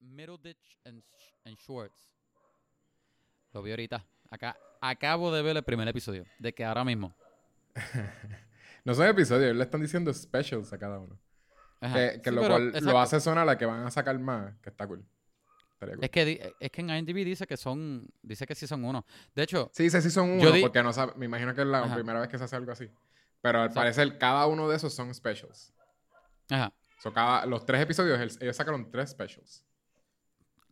Middleditch and, and Schwartz. Lo vi ahorita. Acá, acabo de ver el primer episodio. De que ahora mismo. No son episodios, le están diciendo specials a cada uno. Ajá. Que, que Sí, lo pero, cual lo hace sonar a que van a sacar más, que está cool. Estaría cool. Es que, es que en IMDb dice que son. Dice que sí son uno. De hecho, Sí, dice sí son uno, di- porque no sabe, me imagino que es la Ajá. primera vez que se hace algo así. Pero al Exacto. parecer cada uno de esos son specials. ajá. So, cada, los tres episodios, el- ellos sacaron tres specials.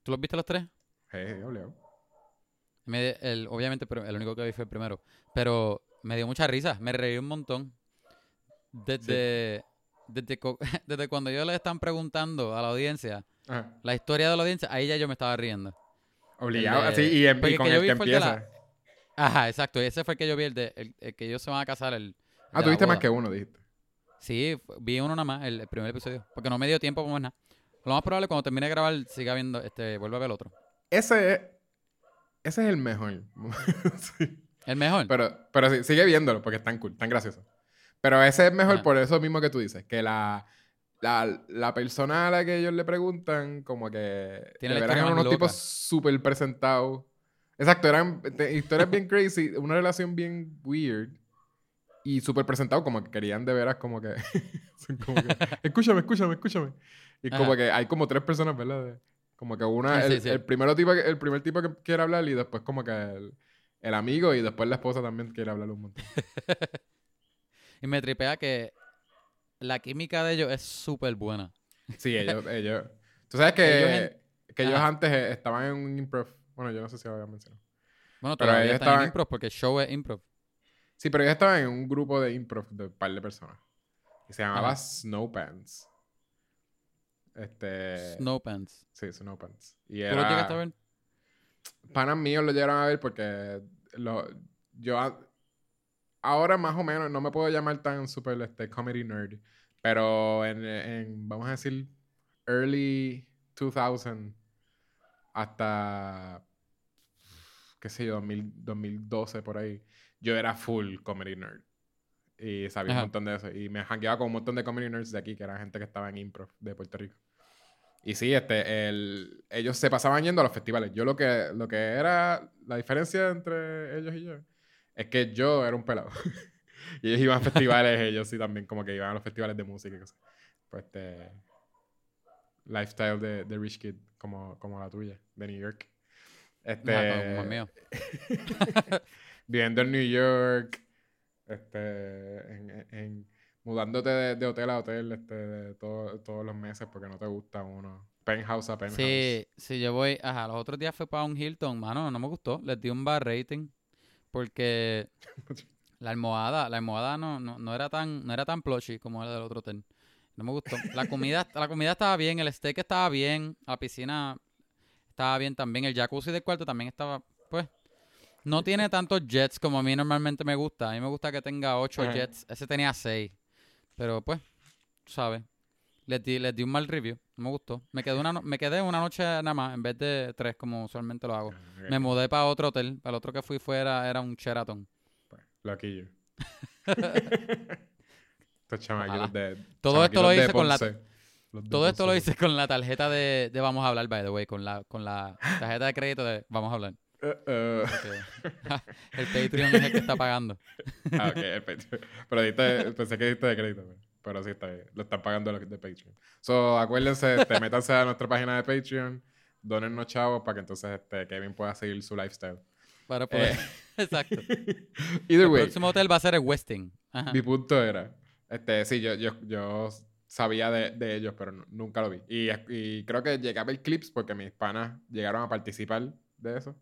¿Tú los viste los tres? Hey, obligado. Me- el, obviamente, pero el único que vi fue el primero. Pero me dio mucha risa. Me reí un montón. Desde, desde, co- desde cuando ellos le están preguntando a la audiencia Ajá. la historia de la audiencia, ahí ya yo me estaba riendo. Obligado. El de- Así, y, en- y porque con que yo el vi que fue el de la- empieza. Ajá, exacto. Ese fue el que yo vi, el, de, el, el que ellos se van a casar. El, el Ah, la tuviste más boda. que uno, dijiste. Sí, vi uno nada más, el, el primer episodio. Porque no me dio tiempo como nada. Lo más probable cuando termine de grabar, siga viendo, este, vuelva a ver el otro. Ese es, ese es el mejor. Sí. El mejor. Pero, pero sí, sigue viéndolo porque están cool, tan graciosos. Pero ese es mejor Ajá. por eso mismo que tú dices, que la, la, la persona a la que ellos le preguntan, como que Tiene la eran unos tipos loca. súper presentados. Exacto, eran te- historias bien crazy, una relación bien weird y súper presentado, como que querían de veras, como que, son como que, escúchame, escúchame, escúchame. Y como que hay como tres personas, ¿verdad? De- Como que una, Sí, el, sí. el primero tipo, el primer tipo que quiere hablar y después como que el, el amigo y después la esposa también quiere hablar un montón. Y me tripea que la química de ellos es súper buena. Sí, ellos, ellos. Tú sabes que Ellos que ellos antes eh, estaban en un improv. Bueno, yo no sé si lo había mencionado. Bueno, Pero todavía ellos están en estaban- improv porque el show es improv. Sí, pero ellos estaban en un grupo de improv de un par de personas. Y se llamaba Ajá. Snow Pants. Este. Snow Pants. Sí, Snow Pants. Y ¿Tú era, lo llegaste a ver? Panas míos lo llegaron a ver porque lo, yo a- ahora más o menos no me puedo llamar tan super este, comedy nerd, pero en, en, vamos a decir, early 2000 hasta, qué sé yo, 2000 2012 por ahí, yo era full comedy nerd. Y sabía Ajá. un montón de eso. Y me jangueaba con un montón de comedy nerds de aquí, que eran gente que estaba en improv de Puerto Rico. Y sí, este, el, ellos se pasaban yendo a los festivales. Yo lo que, lo que era la diferencia entre ellos y yo es que yo era un pelado. y ellos iban a festivales, ellos sí también como que iban a los festivales de música y cosas. Pues este lifestyle de, de Rich Kid como, como la tuya, de New York. Este, como mío. viviendo en New York, este, en, en- mudándote de, de hotel a hotel este, de todo- todos los meses porque no te gusta uno. Penthouse a penthouse. Sí, sí, yo voy. Ajá, los otros días fue para un Hilton, mano, no me gustó. Les di un bar rating porque la almohada, la almohada no, no, no era tan, no era tan plushy como la del otro hotel. No me gustó. La comida, la comida estaba bien, el steak estaba bien, la piscina estaba bien también, el jacuzzi del cuarto también estaba, pues, no tiene tantos jets como a mí normalmente me gusta. A mí me gusta que tenga ocho Ajá. jets. Ese tenía seis. Pero pues, tú sabes. Les di, les di un mal review. No me gustó. Me quedé una, no- me quedé una noche nada más en vez de tres como usualmente lo hago. Me mudé para otro hotel. Para el otro que fui fuera era un Sheraton. pues. Estos chamaquitos de. Todo esto lo hice con la- Todo esto lo hice con la tarjeta de, de Vamos a hablar, by the way. Con la, con la tarjeta de crédito de Vamos a hablar. Eh, eh. El Patreon es el que está pagando. Ah, ok, el Patreon. Pero diste, pensé que diste de crédito, pero- sí está bien. Lo están pagando los de Patreon. So, acuérdense, este, métanse a nuestra página de Patreon, donennos chavos para que entonces este, Kevin pueda seguir su lifestyle. Para poder. Eh. Exacto. Either El way, próximo hotel va a ser el Westin. Ajá. mi punto era, este, sí, yo, yo, yo sabía de, de ellos, pero nu- nunca lo vi. Y, y creo que llegué a ver clips porque mis panas llegaron a participar de eso.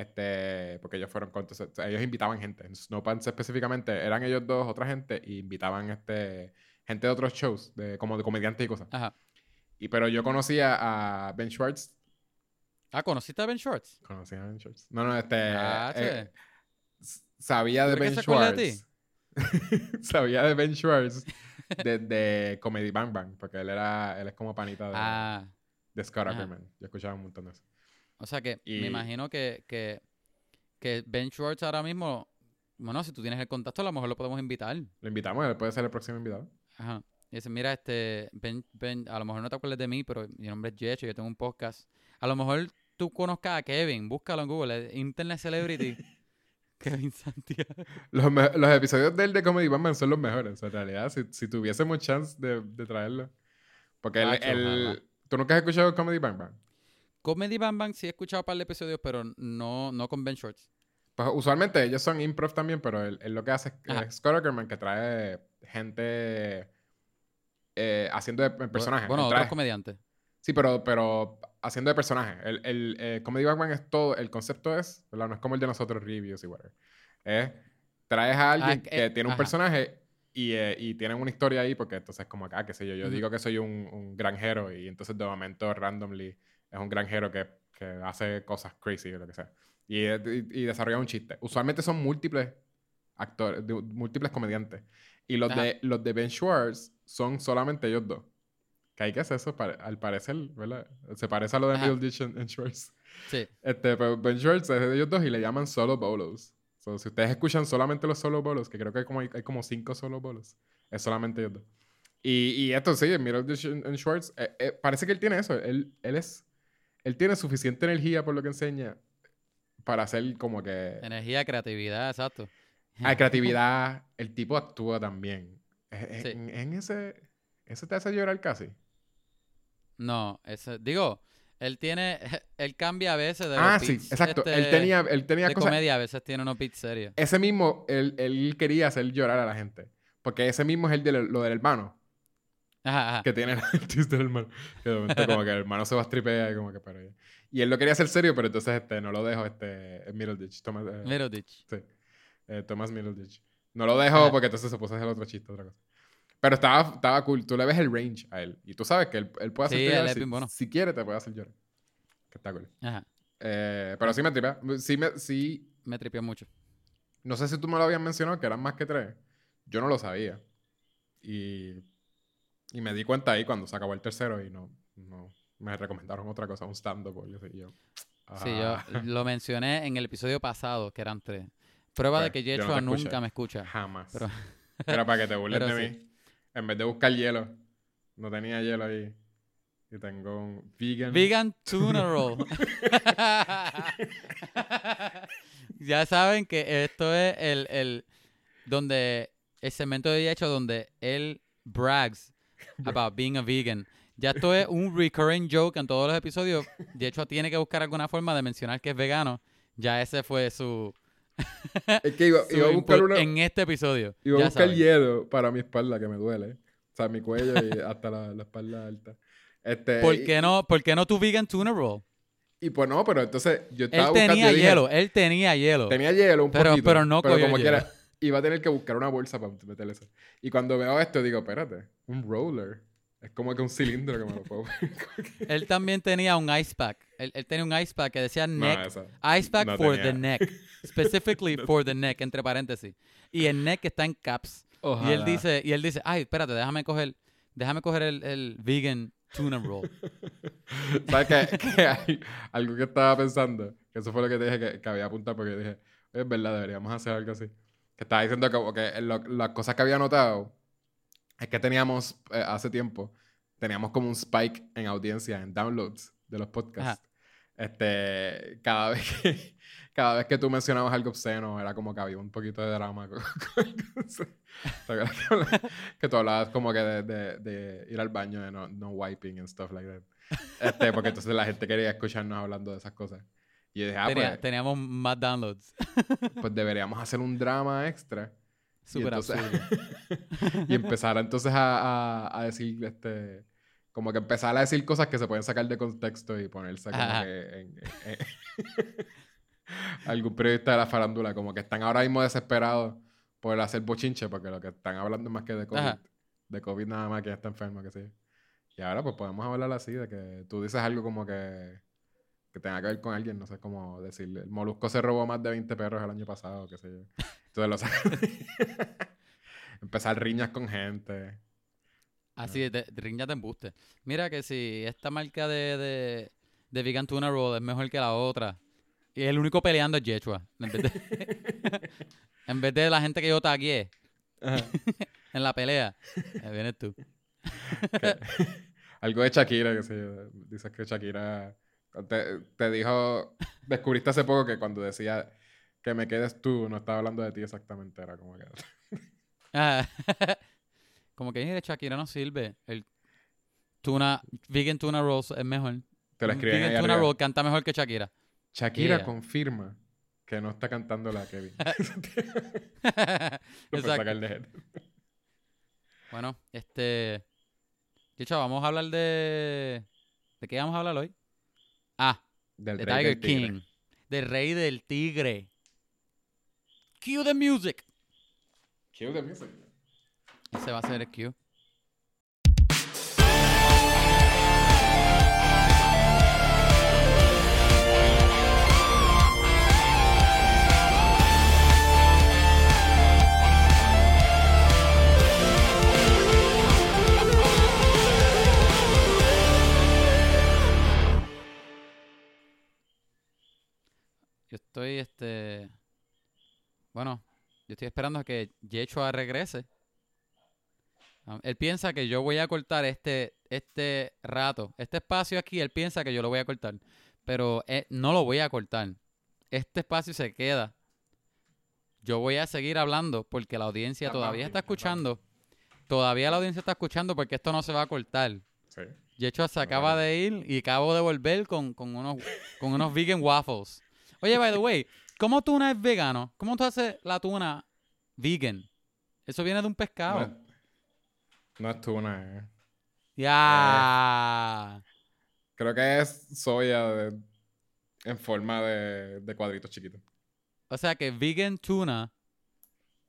Este, porque ellos fueron con, entonces, ellos invitaban gente. En Snowpants específicamente eran ellos dos, otra gente, y invitaban este, gente de otros shows, de, como de comediantes y cosas. Ajá. Y, pero yo conocía a Ben Schwartz. Ah, ¿conociste a Ben Shorts? Conocía a Ben Schwartz. No, no, este. Ah, eh, sabía de ¿Tú crees Ben acuerda de Schwartz. sabía de Ben Schwartz desde Comedy Bang Bang, porque él era, él es como panita de, Ah, de Scott. Ackerman. Yo escuchaba un montón de eso. O sea que Y- me imagino que, que, que Ben Schwartz ahora mismo, bueno, si tú tienes el contacto, a lo mejor lo podemos invitar. Lo invitamos, él puede ser el próximo invitado. Ajá. Y dice, mira, este, Ben, Ben, a lo mejor no te acuerdas de mí, pero mi nombre es Jecho, yo tengo un podcast. A lo mejor tú conozcas a Kevin, búscalo en Google, Internet Celebrity. Kevin Santiago. Los, los episodios del de Comedy Bang son los mejores. En realidad, si, si tuviésemos chance de, de traerlo. Porque ojalá. ¿Tú nunca has escuchado Comedy Bang Bang? Comedy Bang Bang sí he escuchado un par de episodios, pero no, no con Ben Shorts. Pues usualmente ellos son improv también, pero él, él lo que hace es, Scott Ackerman que trae gente eh, haciendo de personajes. Bueno, otros comediantes. Sí, pero, pero haciendo de personaje. El, el eh, Comedy Bang Bang es todo, el concepto es, ¿verdad? No es como el de nosotros, reviews y whatever. Es, traes a alguien Ah, que eh, tiene un ajá. personaje y, eh, y tienen una historia ahí porque entonces como acá, qué sé yo, yo digo que soy un, un granjero y entonces de momento randomly es un granjero que, que hace cosas crazy o lo que sea. Y, eh, y, y desarrolla un chiste. Usualmente son múltiples actores, de- múltiples comediantes. Y los Ajá. de, los de Ben Schwartz son solamente ellos dos. Que hay que hacer eso, pare- al parecer, ¿verdad? Se parece a lo de. Middleditch en Schwartz. Sí. Este, pero Ben Schwartz es de ellos dos y le llaman solo bolos. So, si ustedes escuchan solamente los solo bolos, que creo que hay como, hay, como cinco solo bolos, es solamente ellos dos. Y, y esto sí, Middleditch en Schwartz, eh, eh, parece que él tiene eso. Él, él es... Él tiene suficiente energía por lo que enseña para hacer como que... Energía, creatividad, exacto. Hay creatividad. El tipo actúa también. Eh, Sí. En, en ese... ¿Ese te hace llorar casi? No, ese, digo, él tiene, él cambia a veces de Ah, los sí, beats, exacto. él este, tenía, él tenía de cosas... comedia, a veces tiene unos beats serios. Ese mismo, él, él quería hacer llorar a la gente. Porque ese mismo es el de lo del hermano. Ajá, ajá. Que tiene el twist del hermano. Que de momento como que el hermano se va a stripea y como que para Y él lo quería hacer serio, pero entonces este, no lo dejo, este, es Middleditch. Thomas, eh, Little Ditch. sí. Eh, Thomas Middleditch. No lo dejo Ajá. porque entonces se puso a hacer otro chiste, otra cosa. Pero estaba, estaba cool. Tú le ves el range a él. Y tú sabes que él, él puede hacer Sí, llorar. si, bueno. si quiere, te puede hacer llorar. Que está cool. Ajá. Eh, pero sí me tripea. Sí, me, sí, Me tripió mucho. no sé si tú me lo habías mencionado, que eran más que tres. Yo no lo sabía. Y, y me di cuenta ahí cuando se acabó el tercero y no, no me recomendaron otra cosa, un stand-up yo y yo. Sí, ah, yo lo mencioné en el episodio pasado, que eran tres. Prueba de Pues, que no escuché. nunca me escucha. Jamás. Pero- Era para que te burles de sí. mí. En vez de buscar hielo, no tenía hielo ahí. Y tengo un vegan. Vegan tuna roll. ya saben que esto es el, el donde el segmento de hecho donde él brags about being a vegan. Ya esto es un recurring joke en todos los episodios. De hecho, tiene que buscar alguna forma de mencionar que es vegano. Ya ese fue su, Es que iba, iba a buscar una, en este episodio. iba a buscar hielo para mi espalda que me duele. O sea, mi cuello y hasta la, la espalda alta. Este, ¿Por y- qué no, por qué no tu vegan tuna roll? Y, pues no, pero entonces yo estaba Él buscando. tenía yo dije, hielo, él tenía hielo. Tenía hielo un Pero- poquito. pero no cogió como el quiera, hielo. iba a tener que buscar una bolsa para meterle eso. Y cuando veo esto, digo, espérate, un roller. Es como que un cilindro que me lo puedo Él también tenía un ice pack. Él, él tenía un ice pack que decía No, neck. esa. ice pack no for tenía. the neck. Specifically for the neck, entre paréntesis. Y el neck está en caps. Y él dice, y él dice, ay, espérate, déjame coger, déjame coger el, el vegan tuna roll. ¿Sabes qué? Que hay algo que estaba pensando, que eso fue lo que te dije que, que había apuntado porque dije, es verdad, deberíamos hacer algo así. Que estaba diciendo como que lo- las cosas que había notado es que teníamos eh, hace tiempo, teníamos como un spike en audiencia, en downloads de los podcasts. Este, cada vez que, cada vez que tú mencionabas algo obsceno, era como que había un poquito de drama. con- con- con- ¿Te acuerdas que, que tú hablabas como que de, de- de ir al baño, de no, no wiping and stuff like that. Este, porque entonces la gente quería escucharnos hablando de esas cosas. Y yo dije, ah, Tenía- pues, Teníamos más downloads. pues deberíamos hacer un drama extra. Súper entonces- absurdo. y empezar entonces a, a, a decir, este, como que empezar a decir cosas que se pueden sacar de contexto y ponerse como Ajá. que en, en- algún periodista de la farándula, como que están ahora mismo desesperados por hacer bochinche, porque lo que están hablando es más que de COVID. Ajá. De COVID nada más que ya está enfermo, que sí. Y ahora pues podemos hablar así, de que tú dices algo como que, que tenga que ver con alguien, no sé cómo decirle. El Molusco se robó más de 20 perros el año pasado, qué sé yo. Entonces lo sacan. Empezar riñas con gente. Así, de, de riña de embuste. Mira que si esta marca de, de, de vegan tuna roll es mejor que la otra. Y el único peleando es Yechua. En vez de, en vez de la gente que yo tagué en la pelea. vienes tú. Algo de Shakira, que sí. Dices que Shakira te, te dijo, descubriste hace poco que cuando decía que me quedes tú, no estaba hablando de ti exactamente, era como que... Ah, Como que mire, Shakira no sirve. El tuna, vegan tuna rolls es mejor. Te lo escriben vegan ahí tuna arriba. roll canta mejor que Shakira. Shakira Yeah. confirma que no está cantando la Kevin. De. Bueno, este. Chicho, vamos a hablar de. ¿De qué vamos a hablar hoy? Ah, Del de rey Tiger del tigre. King. Del rey del tigre. Cue the music. Cue the music. Ese va a ser el cue. Este... Bueno, yo estoy esperando a que Yechua regrese. Ah, Él piensa que yo voy a cortar este, este rato, este espacio aquí, él piensa que yo lo voy a cortar. Pero eh, no lo voy a cortar. Este espacio se queda. Yo voy a seguir hablando porque la audiencia todavía está escuchando. Todavía la audiencia está escuchando porque esto no se va a cortar. Sí. Yechua se acaba de ir y acabo de volver con, con unos, con unos vegan waffles. Oye, by the way, ¿cómo tuna es vegano? ¿Cómo tú haces la tuna vegan? Eso viene de un pescado. No, es- no es tuna, eh. Ya. Creo que es soya de- en forma de, de cuadritos chiquitos. O sea que vegan tuna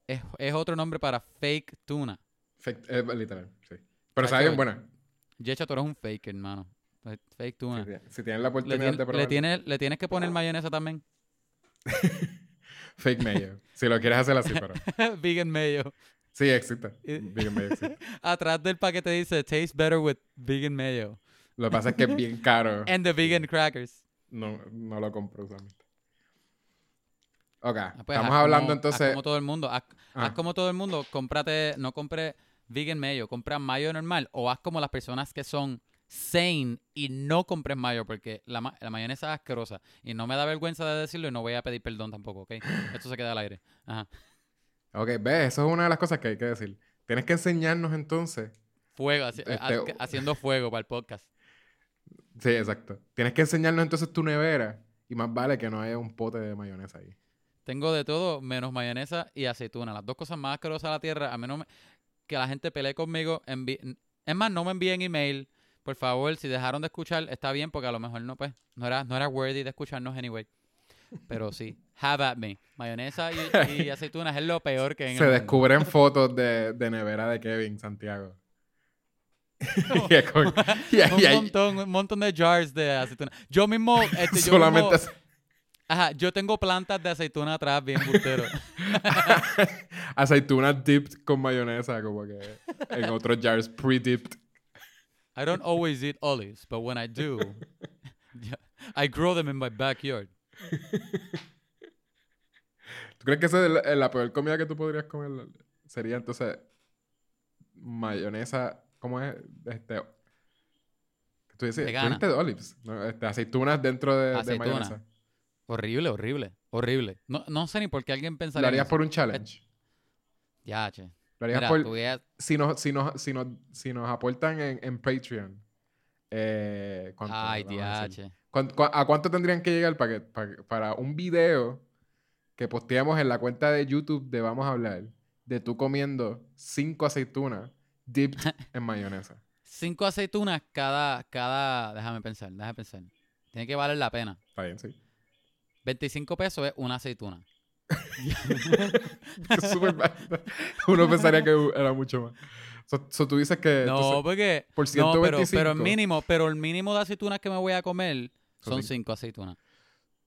es, es otro nombre para fake tuna. Fake- eh, literal, sí. Pero sabe bien buena. Yecha, tú eres un fake, hermano. Fake tuna. Si, si tienen la Le, oportunidad tien- de le tienes, le tienes que poner mayonesa también. Fake mayo. si lo quieres hacer así, pero. vegan mayo. Sí, existe. Vegan mayo existe. Atrás del paquete dice, tastes better with vegan mayo. Lo que pasa es que es bien caro. And the vegan crackers. No, no lo compro usualmente. Ok, Ah, pues, estamos hablando como- Haz entonces. como todo el mundo. Haz, haz Ah. como todo el mundo. Cómprate, no compre vegan mayo, compra mayo normal. O haz como las personas que son sane y no compres mayo porque la, ma- la mayonesa es asquerosa. Y no me da vergüenza de decirlo y no voy a pedir perdón tampoco, ¿ok? Esto se queda al aire. Ajá. Ok, ves, eso es una de las cosas que hay que decir. Tienes que enseñarnos entonces. Fuego, haci- Este- ha- haciendo fuego para el podcast. Sí, exacto. Tienes que enseñarnos entonces tu nevera. Y más vale que no haya un pote de mayonesa ahí. Tengo de todo menos mayonesa y aceituna. Las dos cosas más asquerosas de la tierra. A menos me- que la gente pelee conmigo. envi- es más, no me envíen email. Por favor, si dejaron de escuchar, está bien, porque a lo mejor no, pues, no era, no era worthy de escucharnos anyway. Pero sí, have at me. Mayonesa y, y aceitunas es lo peor que en Se el mundo. descubren fotos de, de nevera de Kevin Santiago. y un y montón, un montón de jars de aceituna. Yo mismo, este, yo solamente mismo- ajá, yo tengo plantas de aceituna atrás, bien bultero. aceitunas dipped con mayonesa, como que en otros jars pre-dipped. I don't always eat olives, but when I do, yeah, I grow them in my backyard. ¿Tú crees que esa es la, la peor comida que tú podrías comer? Sería entonces mayonesa, ¿cómo es? Este, tú dices, tú Vegana. de olives, ¿no? Este, aceitunas dentro de, de Aceituna. mayonesa. Horrible, horrible, horrible. No, no sé ni por qué alguien Lo pensaría. en harías eso. por un challenge. Ya, che. Lo harías Mira, por... tú voy a- Si nos, si nos, si nos, si nos aportan en, en Patreon. Eh, ¿cuánto Ay, a ya, decir? che. ¿Cuán- cua- ¿A cuánto tendrían que llegar para, que, para, para un video que posteamos en la cuenta de YouTube de Vamos a Hablar de tú comiendo cinco aceitunas dipped en mayonesa? Cinco aceitunas cada, cada. Déjame pensar, déjame pensar. Tiene que valer la pena. Está bien, sí. 25 pesos es una aceituna. Uno pensaría que era mucho más. So, so tú dices que No, entonces, porque. por No, pero, 125. pero el mínimo, pero el mínimo de aceitunas que me voy a comer Son son cinco. cinco aceitunas.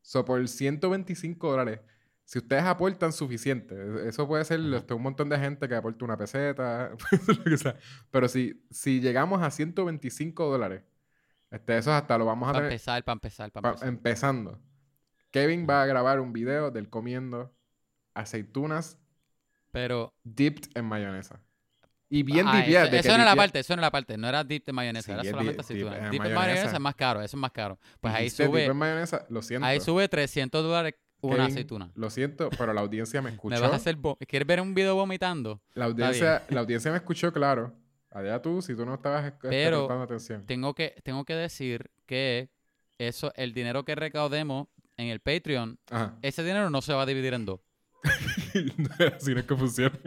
so, por 125 dólares, si ustedes aportan suficiente, e- eso puede ser este, un montón de gente que aporte una peseta, lo que sea. Pero si, si llegamos a 125 dólares, este, eso hasta lo vamos a Para tener empezar, para empezar, para pa- empezar. empezando. Kevin va a grabar un video del comiendo aceitunas Pero, dipped en mayonesa. Y bien Ah, dipias. eso, eso no era la parte, eso no era la parte. No era dip de mayonesa, Sí, era solamente dip- dip en Dip de mayonesa. es más caro, eso es más caro. Pues ahí sube, dip en mayonesa, lo siento. ahí sube 300 dólares una Kevin, aceituna. Lo siento, pero la audiencia me Me escuchó. vas a hacer... vo- ¿Quieres ver un video vomitando? La audiencia, la audiencia me escuchó claro. Allá tú, si tú no estabas este, Pero- prestando atención. Tengo que, tengo que decir que eso, el dinero que recaudemos en el Patreon, Ajá. ese dinero no se va a dividir en dos. Así no es que funciona.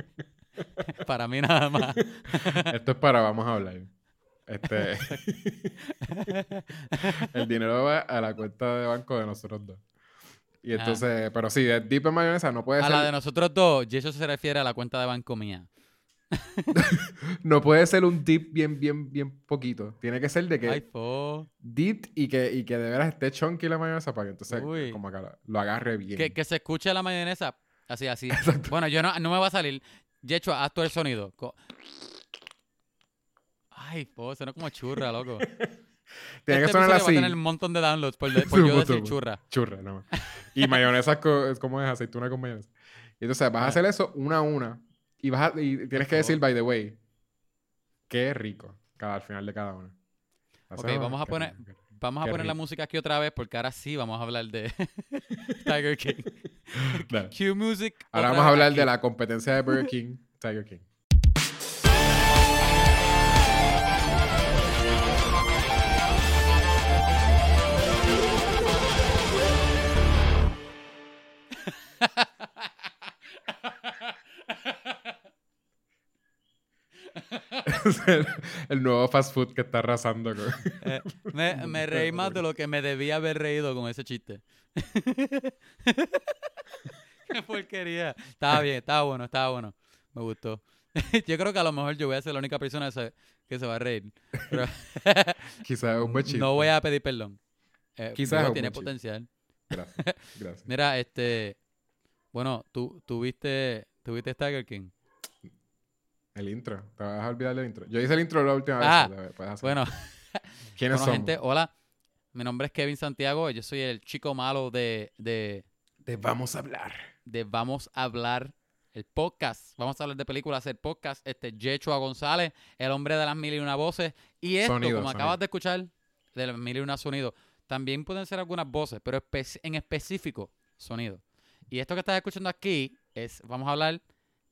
Para mí nada más. Esto es para vamos a hablar. Este. el dinero va a la cuenta de banco de nosotros dos. Y Ah. entonces, pero sí, de dip en mayonesa no puede A ser. la de nosotros dos, y eso se refiere a la cuenta de banco mía. No puede ser un dip bien, bien, bien poquito. Tiene que ser de que Ay, dip y que, y que de veras esté chunky la mayonesa para que entonces Uy. como que lo, agarre bien. Que, que se escuche la mayonesa así, así. Exacto. Bueno, yo no, no me va a salir. Yecho, haz tú el sonido. Co- Ay, po, suena como churra, loco. Tiene que Este sonar así. Va a tener un montón de downloads por, de- por yo decir churra. Churra, no. Y mayonesa es como es aceituna con mayonesa. Y entonces vas a hacer eso una a una. Y, vas a- y tienes que decir, by the way, qué rico cada, al final de cada una. Ok, vamos a qué poner- rico. Vamos a Qué poner la música aquí otra vez porque ahora sí vamos a hablar de Tiger King. Cue music. Ahora vamos a hablar aquí. de la competencia de Burger King, Tiger King. el, nuevo fast food que está arrasando. Eh, me, me reí más de lo que me debía haber reído con ese chiste. Qué porquería. Estaba bien, estaba bueno, estaba bueno. Me gustó. yo creo que a lo mejor yo voy a ser la única persona que se, va a reír. Quizás es un buen chiste. no voy a pedir perdón. Eh, Quizás tiene potencial. Gracias. Gracias. Mira, este. Bueno, tú, tú viste, tú viste Tiger King. El intro. Te vas a olvidar del intro. Yo hice el intro la última vez. Ah, puedes hacer. Bueno, ¿quiénes bueno, somos? gente, hola. Mi nombre es Kevin Santiago. Yo soy el chico malo de, de, Te vamos a hablar. de Vamos a hablar el podcast. Vamos a hablar de películas, el podcast. Este, Yechua González, el hombre de las mil y una voces. Y esto, Sonido, como sonido. acabas de escuchar, de las mil y una sonidos, también pueden ser algunas voces, pero espe- en específico, sonido. Y esto que estás escuchando aquí es, vamos a hablar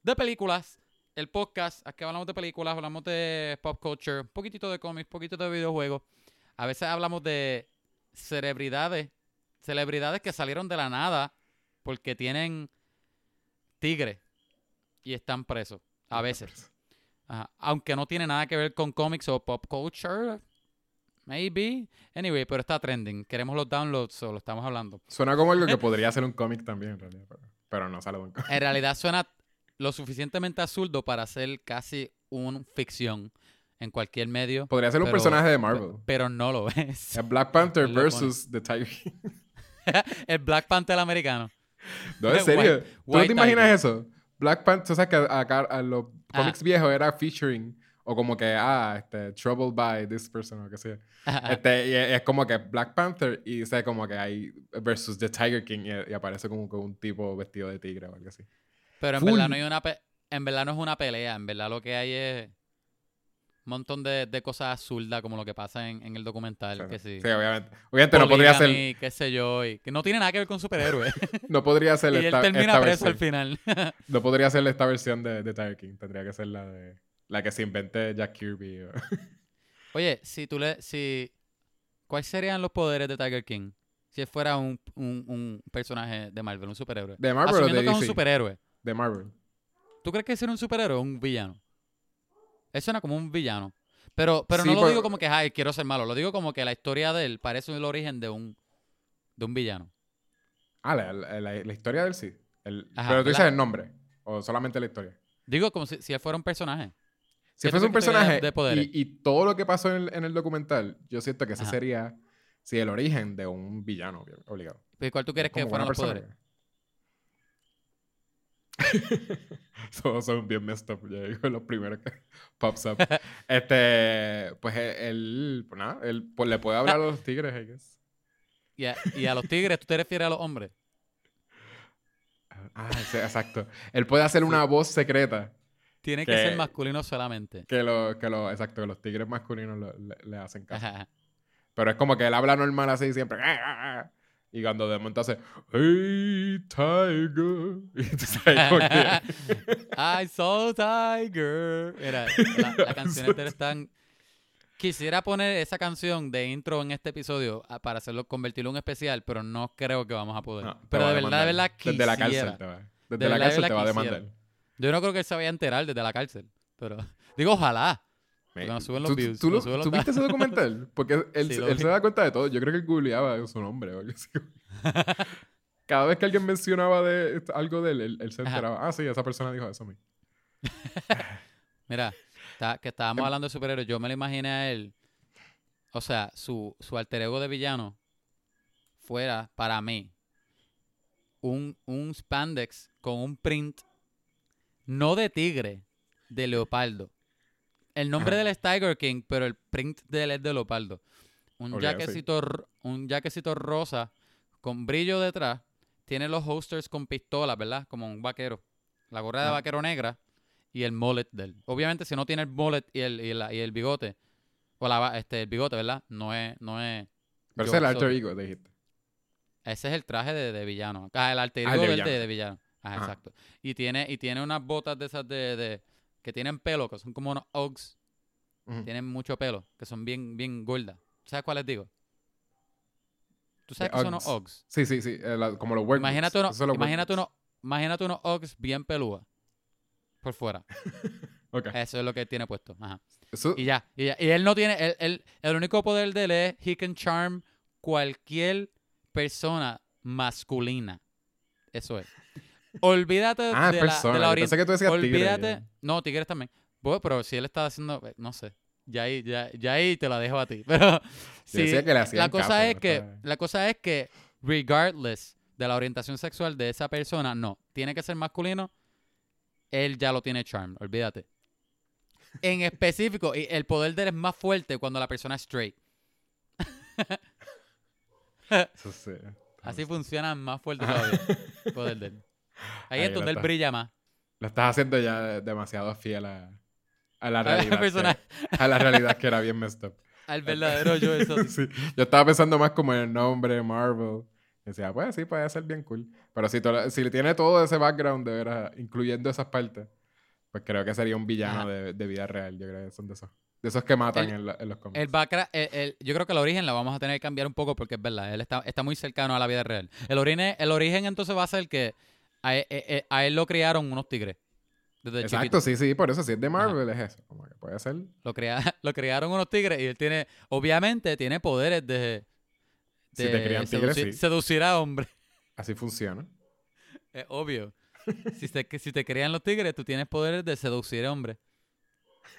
de películas. El podcast, aquí hablamos de películas, hablamos de pop culture, un poquitito de cómics, un poquitito de videojuegos. A veces hablamos de celebridades, celebridades que salieron de la nada porque tienen tigre y están presos. A veces. Ajá. Aunque no tiene nada que ver con cómics o pop culture. Maybe. Anyway, pero está trending. Queremos los downloads o lo estamos hablando. Suena como algo que podría ser un cómic también, en realidad. Pero, pero no sale de un cómic. En realidad suena lo suficientemente absurdo para ser casi una ficción en cualquier medio. Podría ser un personaje de Marvel. pe- Pero no lo es. Es Black Panther versus The Tiger King. El Black Panther americano. No, en White- serio. ¿Tú no te imaginas Tiger. eso? Black Panther, o sea, que acá a los Ah. cómics viejos era featuring o como que, ah, este, troubled by this person o que sea. Este, y es como que Black Panther y dice como que hay versus The Tiger King y, y aparece como con un tipo vestido de tigre o algo así. Pero en Full. verdad no hay una pe- en verdad no es una pelea, en verdad lo que hay es un montón de, de cosas absurdas como lo que pasa en, en el documental, O que sí. Sí, obviamente. Obviamente no podría ser, qué sé yo, y que no tiene nada que ver con superhéroes. no podría ser y él esta, termina esta preso al final. No podría ser esta versión de, de Tiger King. Tendría que ser la de la que se invente Jack Kirby. o- Oye, si tú le si ¿cuáles serían los poderes de Tiger King? Si él fuera un, un, un personaje de Marvel, un superhéroe. De Marvel o Asumiendo de que es un DC. superhéroe. De Marvel. ¿Tú crees que es un superhéroe o un villano? Él suena como un villano. Pero, pero Sí, no lo digo como que, ay, quiero ser malo. Lo digo como que la historia de él parece el origen de un, de un villano. Ah, la, la- la- la historia del sí. El- Ajá, pero tú dices el nombre. O solamente la historia. Digo como si, si él fuera un personaje. Si ¿Qué fuese un personaje de poderes? y, y todo lo que pasó en el, en el documental, yo siento que ese Ajá. sería sí, el origen de un villano, obligado. ¿Y ¿Cuál tú quieres que fueran una los poderes? Todos son bien messed up. Ya digo, los primeros que pops up. este, pues él, pues nada, él pues, le puede hablar a los tigres, I guess. Y a, y a los tigres, ¿tú te refieres a los hombres? Ah, sí, exacto. Él puede hacer una voz secreta Tiene que, Que- ser masculino solamente. Que los, que los, exacto, que los tigres masculinos lo- le, le hacen caso. Pero es como que él habla normal así siempre. Y cuando de momento hace, hey, tiger. Y tú sabes como que- I saw Tiger. Mira, la, la canción entera es tan... Quisiera poner esa canción de intro en este episodio ah, para hacerlo, convertirlo en un especial, pero no creo que vamos a poder. No, pero de verdad, de verdad, quisiera. Desde la cárcel te va. Desde De la cárcel te va a demandar. Yo no creo que él se vaya a enterar desde la cárcel, pero... Digo, ojalá. Suben los ¿Tú, views, ¿tú, nos lo- suben los ¿tú viste ese documental? Porque él, Sí, él se da cuenta de todo. Yo creo que él googleaba su nombre. Cada vez que alguien mencionaba de algo de él, él, él se Ajá. enteraba. Ah, sí, esa persona dijo eso a mí. Mira, está- que estábamos Em- hablando de superhéroes, yo me lo imaginé a él, o sea, su, su alter ego de villano fuera, para mí, un, un spandex con un print, no de tigre, de leopardo. El nombre de él es Tiger King, pero el print de él es de leopardo. Un jaquecito, un jaquecito rosa con brillo detrás, tiene los holsters con pistolas, ¿verdad? Como un vaquero. La gorra de Ajá. vaquero negra y el mullet de él. Obviamente, si no tiene el mullet y el, y la- y el bigote, o la, este, el bigote, ¿verdad? No es, no es. Pero ese es el alter ego, dijiste. Ese es el traje de, de villano. Ah, el alter Ah, ego de del de, villano. de villano. Ajá. exacto. Y tiene, y tiene unas botas de esas de, de- que tienen pelo, que son como unos Uggs. Tienen mucho pelo, que son bien, bien gordas. ¿Sabes cuáles digo? ¿Tú sabes qué son los Uggs. Sí, sí, sí. eh, la- como los work Imagínate, boots. uno, Esos son los imagínate, work uno, imagínate unos Uggs bien pelúas. Por fuera. Eso es lo que él tiene puesto. Ajá. Eso- Y ya, y ya. Y él no tiene, él, él- el único poder de él es he can charm cualquier persona masculina. Eso es. Olvídate ah, de, es la, persona. de la Yo orien- pensé que tú decías tigre. Olvídate. No, tigres también. Bueno, pero si él está haciendo, eh, no sé. Ya ahí, ya, ya ahí te la dejo a ti. Pero sí, que le hacían la cosa es que, la cosa es que, regardless de la orientación sexual de esa persona, no. Tiene que ser masculino. Él ya lo tiene charm. Olvídate. En específico, y el poder de él es más fuerte cuando la persona es straight. Eso sí. Así funciona más fuerte todavía. El poder de él. Ahí Ahí es donde él está. brilla más. Lo estás haciendo ya demasiado fiel a, a la realidad. que, a la realidad que era bien messed up. Al verdadero yo eso. Sí. Yo estaba pensando más como en el nombre Marvel. Decía, pues sí, puede ser bien cool. Pero si, si tiene todo ese background de veras, incluyendo esas partes, pues creo que sería un villano de, de vida real. Yo creo que son de esos. De esos que matan El- en, la- en los cómics. El background, el- el- yo creo que el origen la vamos a tener que cambiar un poco porque es verdad, él está, está muy cercano a la vida real. El origen, el origen entonces va a ser que a, e- e- a él lo criaron unos tigres. Desde Exacto, chiquito. sí, sí, por eso, si es de Marvel, es eso. Como que puede ser. Lo, crea- lo criaron unos tigres y él tiene, obviamente, tiene poderes de, Si te crían tigres, seducir, sí. seducir a hombres. Así funciona. Es obvio. si, te, si te crían los tigres, tú tienes poderes de seducir a hombres.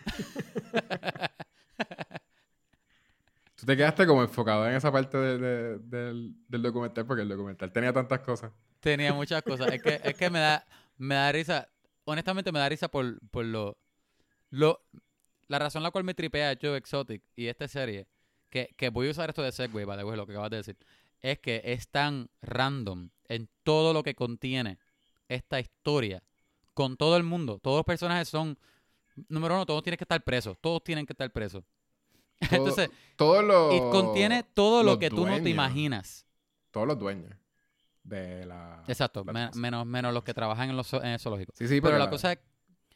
Tú te quedaste como enfocado en esa parte de- de- del, del documental porque el documental tenía tantas cosas. Tenía muchas cosas. Es que, es que me da, me da risa. Honestamente me da risa por, por lo, lo. La razón la cual me tripea Joe Exotic y esta serie, que, que voy a usar esto de segue, by the way, lo que acabas de decir, es que es tan random en todo lo que contiene esta historia. Con todo el mundo. Todos los personajes son. Número uno, todos tienen que estar presos. Todos tienen que estar presos. Todo- Entonces, Todos los. y contiene todo lo que tú no te imaginas. Todos los dueños de la. Exacto, la men- cosa. menos, menos los que trabajan en, los, en el zoológico. Sí, sí, Pero la cosa, es,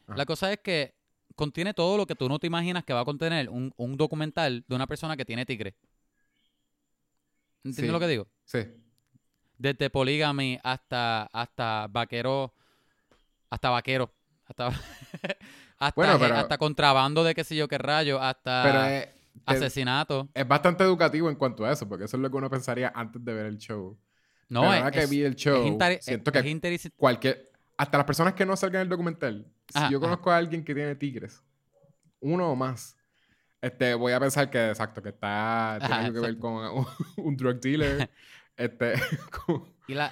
Ajá. la cosa es que contiene todo lo que tú no te imaginas que va a contener un, un documental de una persona que tiene tigre. ¿Entiendes Sí. lo que digo? Sí. Desde polígami hasta, hasta vaquero, hasta vaquero, hasta, hasta, Bueno, je- pero- hasta contrabando de qué sé yo qué rayo, hasta Pero es, te- asesinato. es bastante educativo en cuanto a eso, porque eso es lo que uno pensaría antes de ver el show. No, Pero es, ahora que es- vi el show, siento que cualquier. Hasta las personas que no salgan el documental, si yo ajá. conozco a alguien que tiene tigres, uno o más, este, voy a pensar que exacto, que está. Tiene Ajá, algo que ver con un, un drug dealer. este. con- Y la,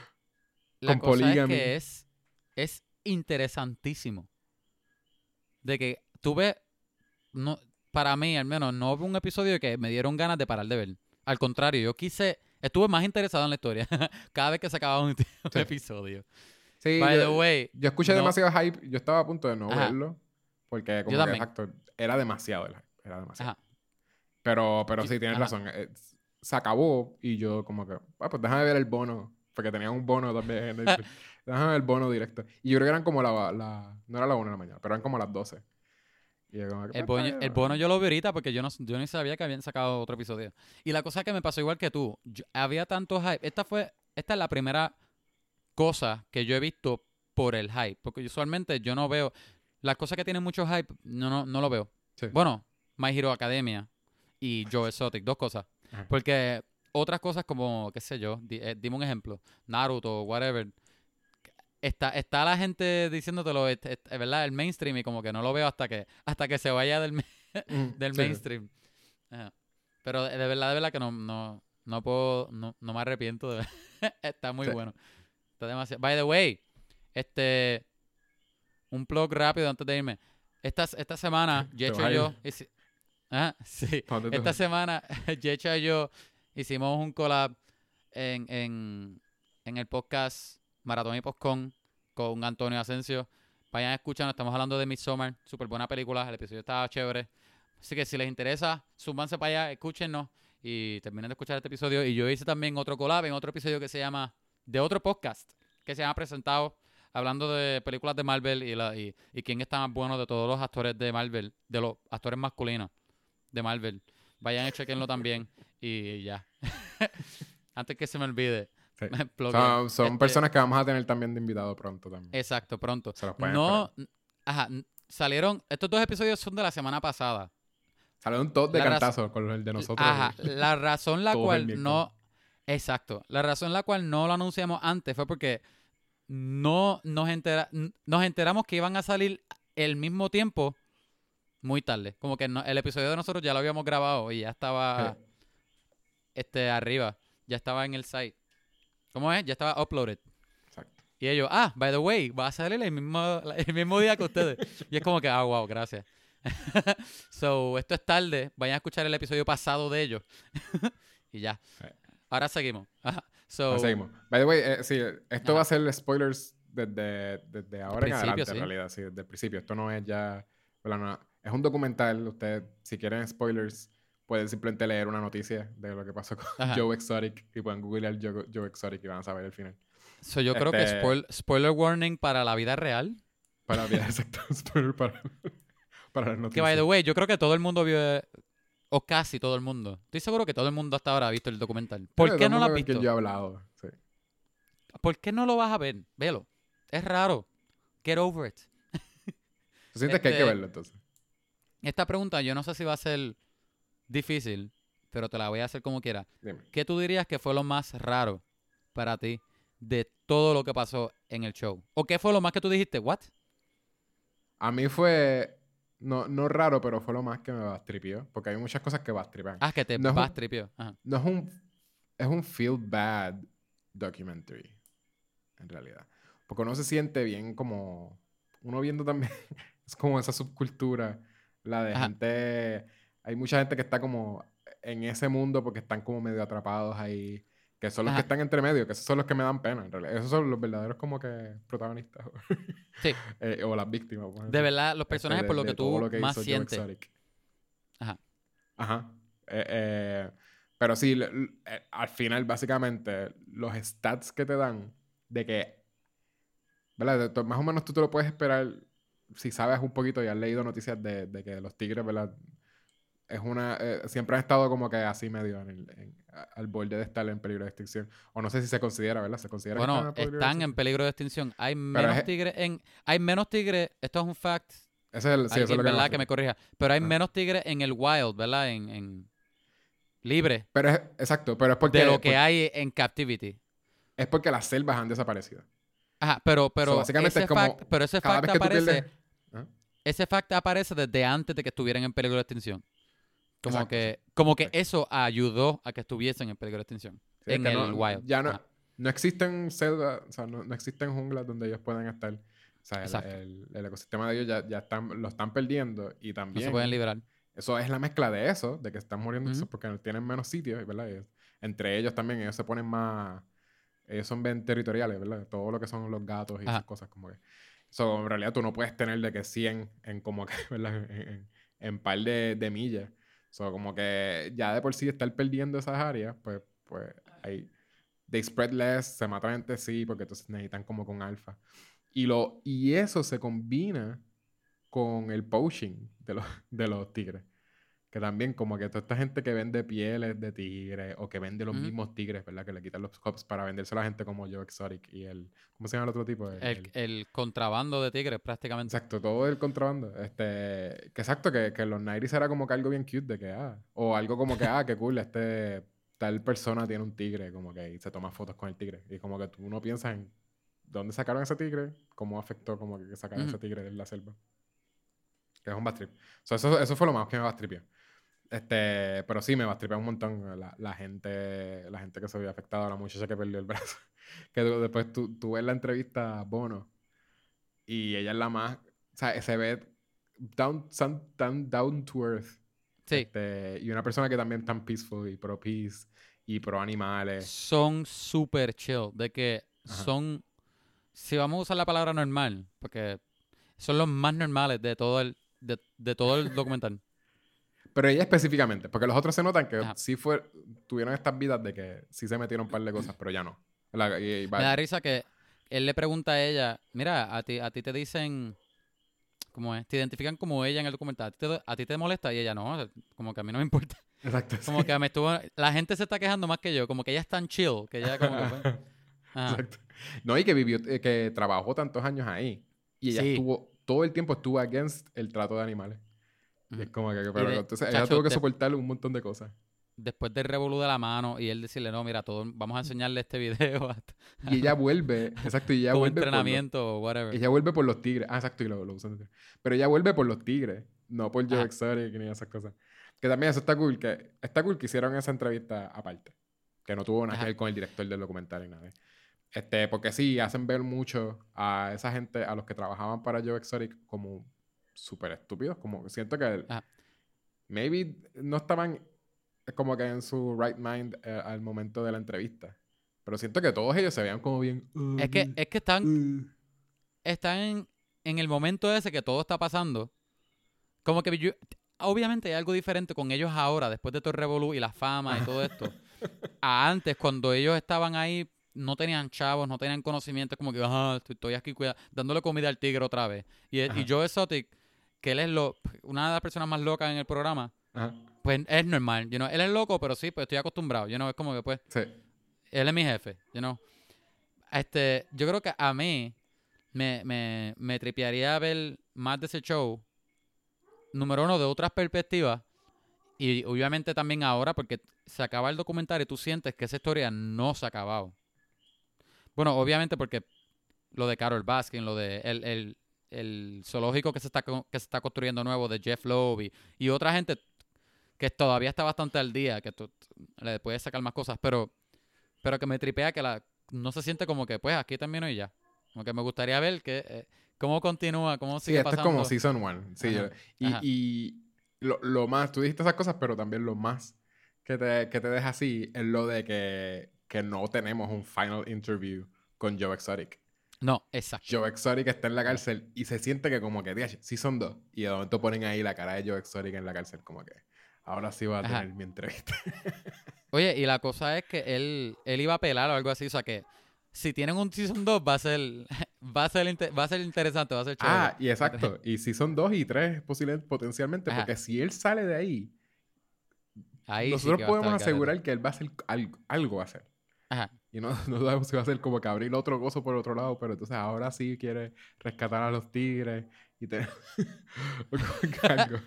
la Con cosa es que es, es interesantísimo. De que tuve, no, para mí al menos, no hubo un episodio que me dieron ganas de parar de ver. Al contrario, yo quise, estuve más interesado en la historia cada vez que se acababa un, un Sí. episodio. sí, By yo, the way, yo escuché no- demasiado hype. Yo estaba a punto de no Ajá. verlo. Porque como que, exacto, era demasiado el hype. Era demasiado. Ajá. Pero, pero sí, tienes ajá. razón. eh, se acabó y yo como que, ah, pues déjame ver el bono. Porque tenía un bono también déjame ver el bono directo. Y yo creo que eran como la, la- No era la 1 de la mañana, pero eran como las 12. Y yo como que, El pues, bono, está el bien, bono yo lo vi ahorita porque yo no yo ni sabía que habían sacado otro episodio. Y la cosa que me pasó igual que tú, yo- había tanto hype. Esta fue, esta es la primera cosa que yo he visto por el hype. Porque usualmente yo no veo. Las cosas que tienen mucho hype, no, no, no lo veo. Sí. Bueno, My Hero Academia y Joe Exotic, dos cosas. Ajá. Porque otras cosas como, qué sé yo, di- eh, dime un ejemplo, Naruto, whatever. Está, está la gente diciéndotelo, es, es- es verdad, el mainstream y como que no lo veo hasta que hasta que se vaya del, Mm, del sí. mainstream. Ajá. Pero de verdad, de verdad que no, no, no puedo, no, no me arrepiento de Está muy Sí. bueno. Está demasiado. By the way, este un plug rápido antes de irme. Esta, esta semana, a y yo. hici- Ajá, sí. ¿Pa' dónde te Esta semana, Yecha y yo hicimos un collab en, en, en el podcast Maratón y Postcon con Antonio Asensio. Vayan a escuchar, estamos hablando de Midsommar, súper buena película, el episodio estaba chévere. Así que si les interesa, súbanse para allá, escúchenos y terminen de escuchar este episodio. Y yo hice también otro collab en otro episodio que se llama, de otro podcast, que se llama Presentado, hablando de películas de Marvel y, la, y, y quién está más bueno de todos los actores de Marvel, de los actores masculinos de Marvel. Vayan y chequenlo también y ya. Antes que se me olvide. Sí. Son, son Este, personas que vamos a tener también de invitado pronto también. Exacto, pronto. Se los pueden No, esperar. ajá, salieron, estos dos episodios son de la semana pasada. Salieron todos de la cantazo con el de nosotros. Ajá, la razón la cual no, exacto, la razón la cual no lo anunciamos antes fue porque no nos, entera- nos enteramos que iban a salir el mismo tiempo muy tarde. Como que no- el episodio de nosotros ya lo habíamos grabado y ya estaba Sí. este arriba, ya estaba en el site. ¿Cómo es? Ya estaba uploaded. Exacto. Y ellos, ah, by the way, va a salir el mismo, el mismo día que ustedes. y es como que, ah, wow, gracias. so, esto es tarde. Vayan a escuchar el episodio pasado de ellos. y ya. Sí. Ahora seguimos. Ajá. So, Ahora seguimos. By the way, eh, sí, esto Ajá. va a ser spoilers desde, desde ahora en adelante, sí. en realidad, sí, desde el principio. Esto no es ya. ¿verdad? No, es un documental. Ustedes, si quieren spoilers, pueden simplemente leer una noticia de lo que pasó con Ajá. Joe Exotic y pueden googlear Joe, Joe Exotic y van a saber el final. so yo creo que este- spoil- spoiler warning para la vida real. Para bien, exacto. Spoiler para, para las Que, noticias. by the way, yo creo que todo el mundo vio, o casi todo el mundo. Estoy seguro que todo el mundo hasta ahora ha visto el documental. ¿Por que qué no lo has visto? yo he hablado. Sí. ¿Por qué no lo vas a ver? Velo. Es raro. Get over it. ¿Tú sientes que hay que Este- verlo entonces? Esta pregunta yo no sé si va a ser difícil, pero te la voy a hacer como quiera. Dime. ¿Qué tú dirías que fue lo más raro para ti de todo lo que pasó en el show? ¿O qué fue lo más que tú dijiste? ¿What? A mí fue. No, no raro, pero fue lo más que me bastripió. Porque hay muchas cosas que bastripan. Ah, que te No. Ajá. No es un. Es un feel bad documentary. En realidad. Porque uno se siente bien como. Uno viendo también. es como esa subcultura. La de Ajá. gente. Hay mucha gente que está como en ese mundo porque están como medio atrapados ahí. Que son los que están entre medio, que esos son los que me dan pena, en realidad. Esos son los verdaderos como que protagonistas. Sí. Eh, o las víctimas. por De verdad, los Este, personajes de- por lo que tú lo que más sientes. Ajá. Ajá. Eh, eh, pero sí, al final, básicamente, los stats que te dan de que, ¿verdad? Más o menos tú te lo puedes esperar si sabes un poquito y has leído noticias de, de que los tigres, ¿verdad? Es una, eh, siempre han estado como que así medio en el- en- al borde de estar en peligro de extinción. O no sé si se considera, ¿verdad? Se considera que Bueno, están en peligro de están en extinción? peligro de extinción. Hay menos es- tigres en... Hay menos tigres... Esto es un fact. Ese es el, sí, eso es lo que ¿verdad? Que me corrija. Pero hay Ah. menos tigres en el wild, ¿verdad? En... en libre. Pero es, exacto, pero es porque, De lo que hay en captivity. es porque las selvas han desaparecido. Ajá, pero, pero, básicamente ese es como fact, pero ese fact que aparece... pierdes... ¿Ah? ese fact aparece desde antes de que estuvieran en peligro de extinción. Como Exacto, que, como que eso ayudó a que estuviesen en peligro de extinción. Sí, es en que el no- wild. Ya no, no existen selvas, o sea, no, no existen junglas donde ellos puedan estar. O sea, el, el- el ecosistema de ellos ya, ya están, lo están perdiendo y No también se pueden liberar. eso es la mezcla de eso, de que están muriendo Ujú. porque tienen menos sitios, ¿verdad? Y entre ellos también, ellos se ponen más, ellos son bien territoriales, ¿verdad? Todo lo que son los gatos y Ajá. esas cosas como que. So, en realidad tú no puedes tener de que 100 en como que, ¿verdad? En, en, en par de, de millas. So, como que ya de por sí estar perdiendo esas áreas, pues, pues ahí. They spread less, se matan entre sí, porque entonces necesitan como con alfa. Y, lo, y eso se combina con el poaching de los, de los tigres. Que también como que toda esta gente que vende pieles de tigres o que vende los mismos tigres, ¿verdad? Que le quitan los cups para vendérselo a gente como Joe Exotic y el... ¿Cómo se llama el otro tipo? El- El, contrabando de tigres, prácticamente. Exacto, todo el contrabando. Este, que exacto, que, que los 90 era como que algo bien cute de que, ah, o algo como que, ah, qué cool, este, tal persona tiene un tigre, como que y se toma fotos con el tigre. Y como que tú no piensas en dónde sacaron ese tigre, cómo afectó como que sacaron ese tigre de la selva. Que es un bad trip. So, eso, eso fue lo más que me bastripió. Este, pero sí, me bastripió un montón la, la gente la gente que se había afectado, la muchacha que perdió el brazo. que tú- después tú, tú ves la entrevista Bono y ella es la más, o sea, se ve down, tan, tan down to earth. Sí. Este, y una persona que también tan peaceful y pro peace y pro animales. Son súper chill. De que Ajá. son. Si vamos a usar la palabra normal, porque son los más normales de todo el, de, de todo el documental. Pero ella específicamente, porque los otros se notan que Ajá. sí fue, tuvieron estas vidas de que sí se metieron un par de cosas, pero ya no. La- y- y va- Me da risa que él le pregunta a ella, mira, a ti, a ti te dicen, ¿cómo es? Te identifican como ella en el documental. ¿A ti, te, a ti te molesta? Y ella, no, como que a mí no me importa. Exacto. Como sí. que me estuvo... La gente se está quejando más que yo, como que ella es tan chill, que ella como que... Exacto. No, y que vivió, eh, que trabajó tantos años ahí. Y ella Sí. estuvo, todo el tiempo estuvo against el trato de animales. Y es como que, pero de- entonces ella chacho, tuvo que soportar un montón de cosas. Después del revolú de la mano y él decirle, no, mira, todo, vamos a enseñarle este video hasta Y ella vuelve, exacto, y ella como vuelve por los- entrenamiento o whatever. ella vuelve por los tigres. Ah, exacto, y lo, lo usan. Pero ella vuelve por los tigres, no por Joe Ajá. Exotic ni esas cosas. Que también eso está cool, que está cool que hicieron esa entrevista aparte. Que no tuvo nada que Ajá. ver con el director del documental ni nada. Este, porque sí, hacen ver mucho a esa gente, a los que trabajaban para Joe Exotic, como súper estúpidos. Como siento que Ajá. maybe no estaban como que en su right mind eh, al momento de la entrevista. Pero siento que todos ellos se veían como bien. "Uh, Es que, es que están, uh". están en, en el momento ese que todo está pasando. Como que yo, obviamente hay algo diferente con ellos ahora, después de todo el revolú y la fama y todo esto. a antes, cuando ellos estaban ahí, no tenían chavos, no tenían conocimiento, como que, ajá, estoy, estoy aquí cuida, dándole comida al tigre otra vez. Y, y Ajá. Joe Exotic, que él es lo, una de las personas más locas en el programa, Ajá. pues es normal. You know? Él es loco, pero sí, pues estoy acostumbrado. Know? Es como que, pues, Sí. él es mi jefe, you know. Este, yo creo que a mí me, me, me tripearía ver más de ese show. Número uno, de otras perspectivas. Y obviamente también ahora, porque se acaba el documental y tú sientes que esa historia no se ha acabado. Bueno, obviamente porque lo de Carol Baskin, lo de el, el, el zoológico que se está que se está construyendo nuevo de Jeff Loeb y, otra gente que todavía está bastante al día, que tú le puedes sacar más cosas, pero pero que me tripea que la no se siente como que pues aquí termino y ya. Como que me gustaría ver que eh, cómo continúa, cómo Sí, sigue esto es pasando. como Season 1. Sí, Ajá, yo- y, y lo, lo más, tú dijiste esas cosas, pero también lo más que te, que te deja así es lo de que, que no tenemos un final interview con Joe Exotic. No, exacto. Joe Exotic está en la cárcel y se siente que como que, "Diache, Season 2. Y de momento ponen ahí la cara de Joe Exotic en la cárcel, como que ahora sí va a Ajá. tener mi entrevista. Oye, y la cosa es que él, él iba a pelar o algo así, o sea que si tienen un Season 2 va a ser va a ser va a ser interesante, va a ser chévere. ah, y exacto. Y Season 2 y 3 posiblemente, potencialmente, Ajá. porque si él sale de ahí, Ahí sí nosotros podemos asegurar que él va a hacer algo, algo va a hacer. Ajá. Y no, no sabemos si va a ser como que abrir otro gozo por otro lado, pero entonces ahora sí quiere rescatar a los tigres y algo.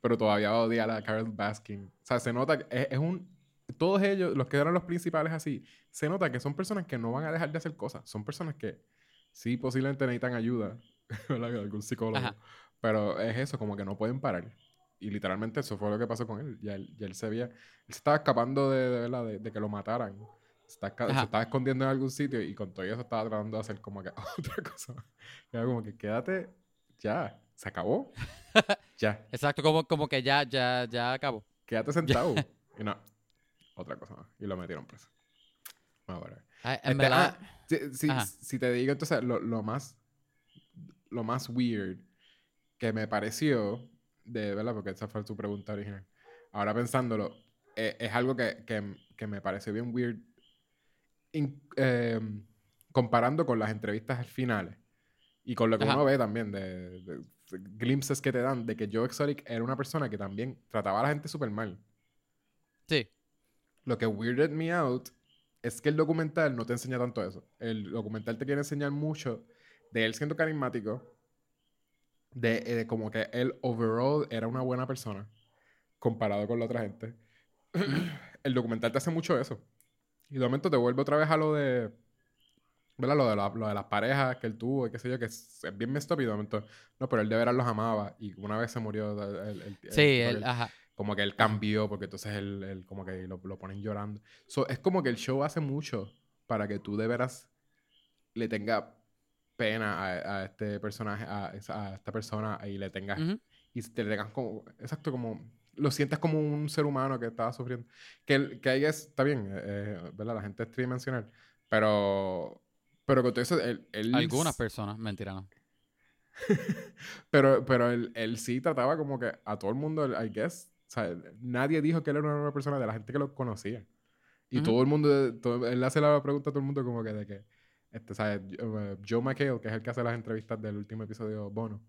Pero todavía va a odiar a Carol Baskin. O sea, se nota que es, es un... Todos ellos, los que eran los principales así, se nota que son personas que no van a dejar de hacer cosas. Son personas que sí posiblemente necesitan ayuda, ¿verdad? Algún psicólogo. Ajá. Pero es eso, como que no pueden parar. Y literalmente eso fue lo que pasó con él. Ya él, ya él se veía... Él se estaba escapando de, de, ¿verdad? de, de que lo mataran. Se, está se estaba escondiendo en algún sitio y con todo eso estaba tratando de hacer como que otra cosa. Era como que quédate, ya, se acabó. ya, Exacto, como, como que ya, ya, ya acabó. quédate sentado. y no, otra cosa más. Y lo metieron preso. Ah, whatever. Ah, En Este, verdad, ah, si, si- si te digo entonces lo, lo más lo más weird que me pareció, de verdad, porque esa fue tu pregunta original. Ahora pensándolo, eh, es algo que, que, que, me pareció bien weird em, comparando con las entrevistas finales y con lo que uno ve también de, de, glimpses que te dan de que Joe Exotic era una persona que también trataba a la gente súper mal. Sí. Lo que weirded me out es que el documental no te enseña tanto eso. El documental te quiere enseñar mucho de él siendo carismático, de, de como que él overall era una buena persona comparado con la otra gente. el documental te hace mucho eso. Y de momento te vuelve otra vez a lo de. ¿Verdad? Lo de, lo de las parejas que él tuvo y qué sé yo, que es, bien. Y de momento, no, pero él de veras los amaba. Y una vez se murió. El, sí, él, ajá. Como que él cambió, porque entonces él, como que lo, lo, ponen llorando. es como que el show hace mucho para que tú de veras le tenga pena a, a este personaje, a, a, esta persona y le tengas. Y te le tengas como. Exacto, como lo sientes como un ser humano que estaba sufriendo. Que, que ahí es, está bien, eh, eh, ¿verdad? La gente es tridimensional. Pero, pero todo eso, él, Algunas personas, mentira, no. pero pero él, él, sí trataba como que a todo el mundo, I guess, o sea, nadie dijo que él era una nueva persona de la gente que lo conocía. Y todo el mundo, todo, él hace la pregunta a todo el mundo como que de que, este, ¿sabes? Joe McHale, que es el que hace las entrevistas del último episodio Bono,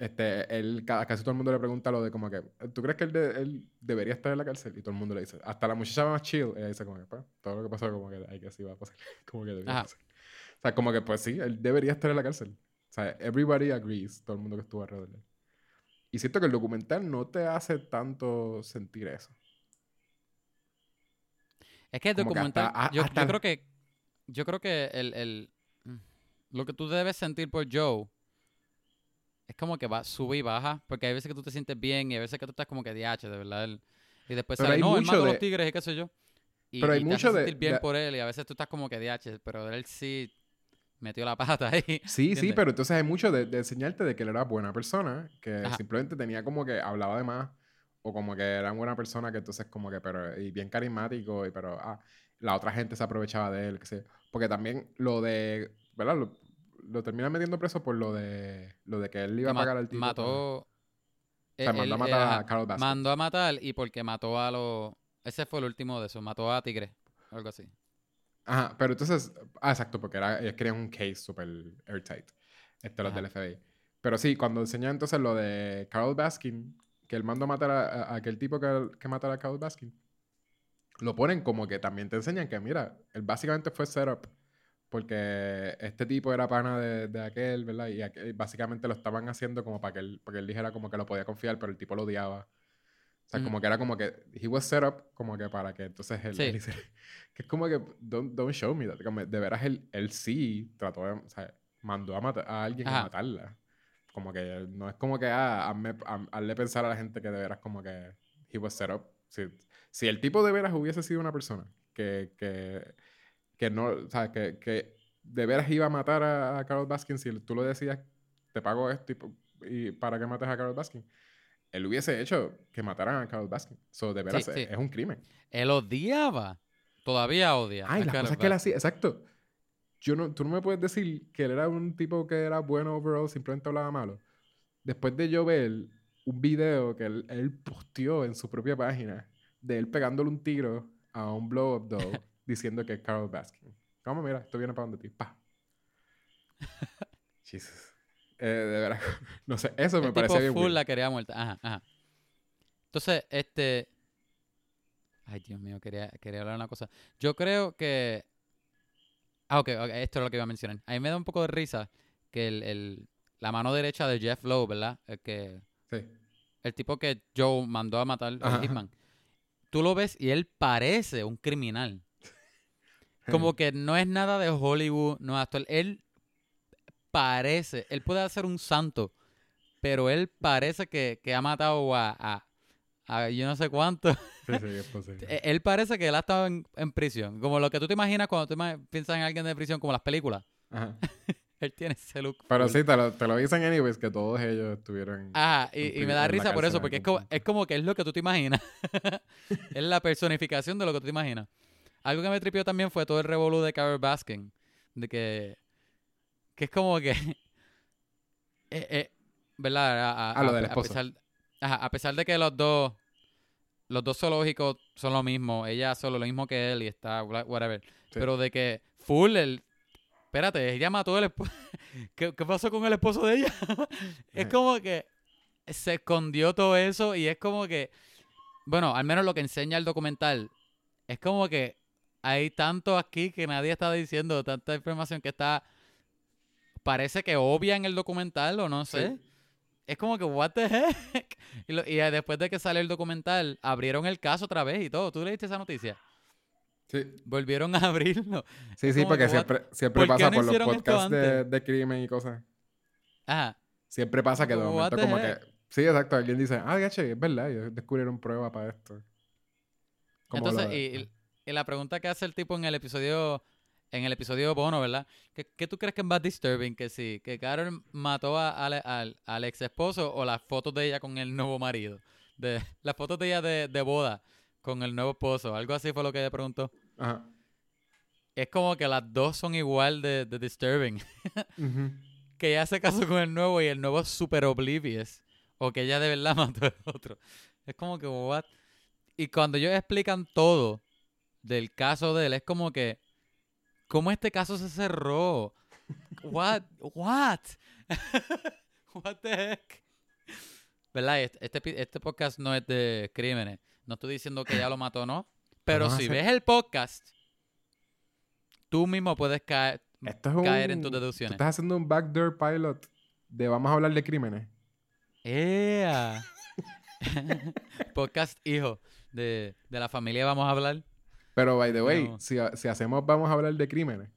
este, él, casi todo el mundo le pregunta lo de como que, ¿tú crees que él, él, debería estar en la cárcel? Y todo el mundo le dice, hasta la muchacha más chill, ella dice como que, pues, todo lo que pasó como que, hay que así va a pasar, como que debería pasar. O sea, como que, pues sí, él debería estar en la cárcel. O sea, everybody agrees, todo el mundo que estuvo alrededor de él. Y siento que el documental no te hace tanto sentir eso. Es que el documental, yo, yo, creo que, yo creo que el, el, mm, lo que tú debes sentir por Joe es como que va, sube y baja, porque hay veces que tú te sientes bien y hay veces que tú estás como que DH, de verdad. y después sale, no, él mató a los tigres y qué sé yo. Y, pero hay mucho te sentir bien por él y a veces tú estás como que DH, pero él sí metió la pata ahí. Sí, sí, pero entonces hay mucho de, enseñarte de que él era buena persona, que simplemente tenía como que hablaba de más, o como que era buena persona, que entonces como que, pero, y bien carismático, y pero, ah, la otra gente se aprovechaba de él, que sé. Porque también lo de, ¿verdad? lo terminan metiendo preso por lo de lo de que él iba a pagar al tipo. Mató. O sea, mandó a matar a Carl Baskin. Mandó a matar y porque mató a los. Ese fue el último de eso. Mató a Tigre. Algo así. Ajá, pero entonces. Ah, exacto, porque era, ellos querían un case super airtight. Este, los del FBI. Pero sí, cuando enseñan entonces lo de Carl Baskin, que él mandó a matar a, aquel tipo que, que matara a Carl Baskin, lo ponen como que también te enseñan que, mira, él básicamente fue setup porque este tipo era pana de, de aquel, ¿verdad? Y básicamente lo estaban haciendo como para que, él, para que él dijera como que lo podía confiar, pero el tipo lo odiaba. O sea, como que era como que he was set up como que para que entonces él, sí. que es como que don't, don't show me that. de veras él, él sí trató de, o sea, mandó a, matar, a alguien a matarla. Como que no es como que ah, hazme, hazle pensar a la gente que de veras como que he was set up. Si, si el tipo de veras hubiese sido una persona que, que que no, o sea, que, que de veras iba a matar a, Carol Baskin si tú lo decías, te pago esto y, para que mates a Carol Baskin. Él hubiese hecho que mataran a Carol Baskin. So, de veras Es, un crimen. Él odiaba. Todavía odia. Ay, la cosa es que él hacía, exacto. Yo no, tú no me puedes decir que él era un tipo que era bueno overall, simplemente hablaba malo. Después de yo ver un video que él, él posteó en su propia página de él pegándole un tiro a un blow-up doll diciendo que es Carol Baskin. ¿Cómo? Mira, esto viene para donde ti. Pa. Jesus. Eh, de verdad. No sé, eso me parece bien. full la quería muerta. Ajá, ajá. Entonces, este. Ay, Dios mío, quería, quería hablar una cosa. Yo creo que. Ah, ok, esto es lo que iba a mencionar. A mí me da un poco de risa que el, el, la mano derecha de Jeff Lowe, ¿verdad? El que. Sí. El tipo que Joe mandó a matar a Hitman. Tú lo ves y él parece un criminal. Como que no es nada de Hollywood, no es actual. Él parece, él puede ser un santo, pero él parece que, ha matado a, a, yo no sé cuánto. Sí, sí, es posible. E, él parece que él ha estado en, prisión. Como lo que tú te imaginas cuando tú piensas en alguien de prisión, como las películas. Ajá. él tiene ese look. Pero sí, te lo, te lo, dicen anyways, que todos ellos estuvieron... Ajá, y, me da risa por eso, porque es como, es como que es lo que tú te imaginas. es la personificación de lo que tú te imaginas. Algo que me tripió también fue todo el revolú de Carol Baskin. De que. Que es como que. eh, eh, ¿verdad? A, Ah, lo del esposo. pesar, ajá, a pesar de que los dos, los dos zoológicos son lo mismo, ella solo lo mismo que él y está, wha- whatever. Pero de que full, el, espérate, ella mató el esposo. ¿Qué, qué pasó con el esposo de ella? es como que se escondió todo eso y es como que, bueno, al menos lo que enseña el documental, es como que hay tanto aquí que nadie está diciendo, tanta información que está, parece que obvia en el documental o no sé. Sí. Es como que, what the heck? Y, lo- y, eh, después de que sale el documental, abrieron el caso otra vez y todo. ¿Tú leíste esa noticia? Sí, Volvieron a abrirlo. sí, Es sí porque que, siempre, siempre ¿por qué pasa no por los podcasts de, crimen y cosas. Ajá. Siempre pasa que de momento the como heck? que... Sí, exacto. Alguien dice, ah, gache, es verdad, ellos descubrieron prueba para esto. Como Entonces, y, y- la pregunta que hace el tipo en el episodio, en el episodio Bono, ¿verdad? ¿Qué, qué tú crees que es más disturbing? Que sí, que Carol mató a, al, al, al ex esposo o las fotos de ella con el nuevo marido. De, las fotos de ella de, de boda con el nuevo esposo. Algo así fue lo que ella preguntó. Ajá. Es como que las dos son igual de, de disturbing. Que ella se casó con el nuevo y el nuevo es super oblivious. O que ella de verdad mató al otro. Es como que, what? Y cuando ellos explican todo del caso de él, es como que, ¿cómo este caso se cerró? What? What? What the heck? ¿Verdad? Este, este, este podcast no es de crímenes. No estoy diciendo que ella lo mató, ¿no? Pero si ves el podcast, tú mismo puedes caer, Esto es un... caer en tus Tú deducciones. estás haciendo un backdoor pilot de vamos a hablar de crímenes. ¡Ea! Podcast hijo de, de la familia vamos a hablar. Pero, by the way, No. si, si hacemos vamos a hablar de crímenes,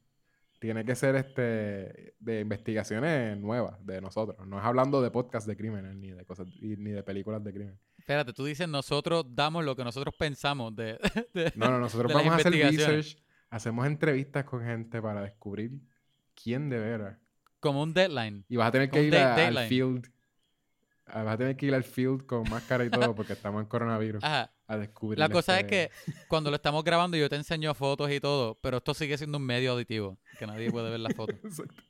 tiene que ser este de investigaciones nuevas de nosotros. No es hablando de podcast de crímenes ni de cosas ni de películas de crímenes. Espérate, tú dices nosotros damos lo que nosotros pensamos de... de- No, no, nosotros De vamos a hacer research, hacemos entrevistas con gente para descubrir quién de veras. como un deadline. Y vas a tener que ir a- al field. ah, Vas a tener que ir al field con máscara y todo porque estamos en coronavirus Ajá. A descubrir. La cosa es este- que cuando lo estamos grabando yo te enseño fotos y todo, pero esto sigue siendo un medio auditivo, que nadie puede ver las fotos. Exacto.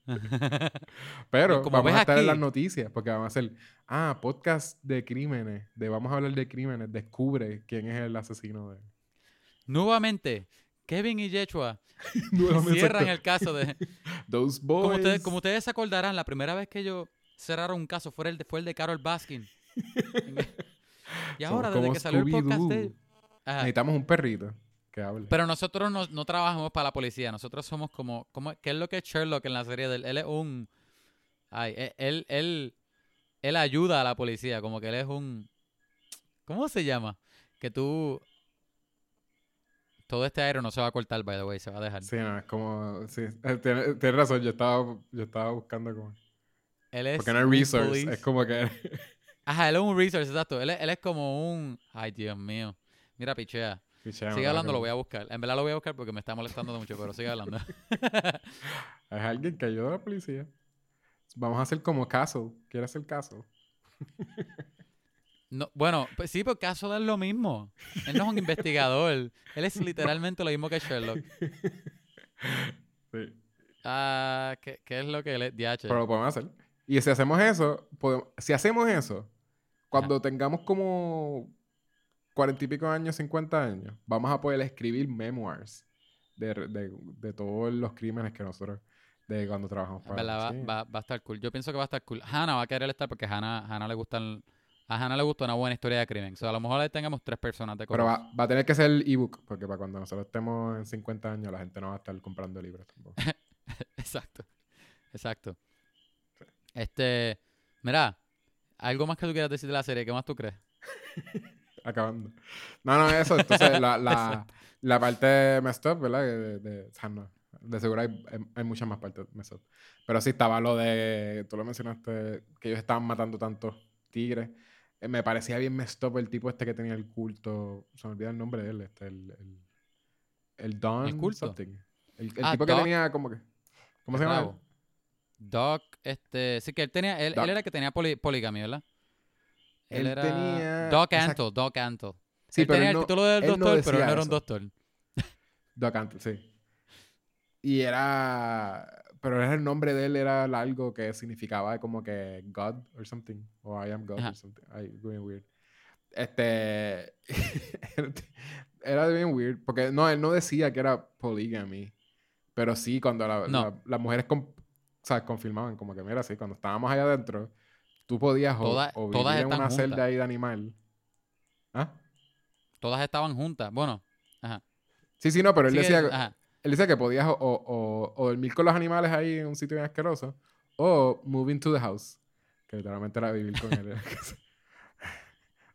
Pero Como vamos ves a estar en las noticias porque vamos a hacer, ah, podcast de crímenes, de vamos a hablar de crímenes, descubre quién es el asesino de... Nuevamente, Kevin y Yechua cierran el caso de... Those boys. Como ustedes, como ustedes se acordarán, la primera vez que ellos cerraron un caso fue el de, fue el de Carol Baskin. y ahora, Somos desde que salió el podcast de... Scooby-Doo. Ajá. Necesitamos un perrito que hable. Pero nosotros no, no trabajamos para la policía. Nosotros somos como, como... ¿Qué es lo que es Sherlock en la serie de él? Él es un... Ay, e- él, él, él ayuda a la policía. Como que él es un... ¿Cómo se llama? Que tú... Todo este aire no se va a cortar, by the way. Se va a dejar. Sí, no, es como... Sí, eh, tienes, tienes razón, yo estaba, yo estaba buscando como... Él es Porque no un resource, police- es como que... Ajá, él es un resource, exacto. Él es, él es como un... Ay, Dios mío. Mira, pichea. Sigue hablando, lo voy a buscar. En verdad lo voy a buscar porque me está molestando mucho, pero sigue hablando. Es alguien que ayuda a la policía. Vamos a hacer como Castle. ¿Quieres hacer Castle? No, bueno, pues sí, porque caso es lo mismo. Él no es un investigador. Él es literalmente lo mismo que Sherlock. Sí. Ah, ¿qué, qué es lo que él es? DH. Pero lo podemos hacer. Y si hacemos eso, podemos- si hacemos eso, cuando tengamos como cuarenta y pico años, 50 años, vamos a poder escribir memoirs de, de, de todos los crímenes que nosotros, de cuando trabajamos para va, sí. va- va a estar cool. Yo pienso que va a estar cool. Hannah va a querer estar porque Hannah, Hannah le gustan... A Hannah le gusta una buena historia de crimen. O sea, a lo mejor ahí tengamos tres personas de Pero va, va a tener que ser el ebook, porque para cuando nosotros estemos en 50 años, la gente no va a estar comprando libros tampoco. Exacto. Exacto. Este... Mira, ¿algo más que tú quieras decir de la serie? ¿Qué más tú crees? Acabando. No, no, eso. Entonces, la, la, la parte messed up, ¿verdad? De, seguro hay, hay, muchas más partes messed up. Pero sí estaba lo de, tú lo mencionaste, que ellos estaban matando tantos tigres. Eh, me parecía bien messed up el tipo este que tenía el culto. Se me olvida el nombre de él. Este, el, el, el Don ¿El culto? something. El, el Ah, tipo que tenía como que... ¿Cómo se llama? Doc, este... Sí, que él tenía... Él, era el que tenía poli- poligamia, ¿verdad? Él, Él era... tenía- Doc. Antle, Doc Antle. Sí, él pero tenía él el no- título del no doctor, pero él no era un doctor. Doc Antle, sí. Y era... pero era el nombre de él era algo que significaba como que God or something. O I am God Ajá. or something. Ay, bien weird. Este. era bien weird. Porque no, él no decía que era polygamy. Pero sí, cuando la- No. la- las mujeres con- sea, confirmaban, como que mira, sí, cuando estábamos allá adentro, tú podías o, Todas- o todas vivir en están una celda juntas. ahí de animal. ¿Ah? Todas estaban juntas. Bueno, ajá. Sí, sí, no, pero él Sigue- decía, ajá. él decía que podías o, o, o- o dormir con los animales ahí en un sitio bien asqueroso o moving to the house, que literalmente era vivir con él. en.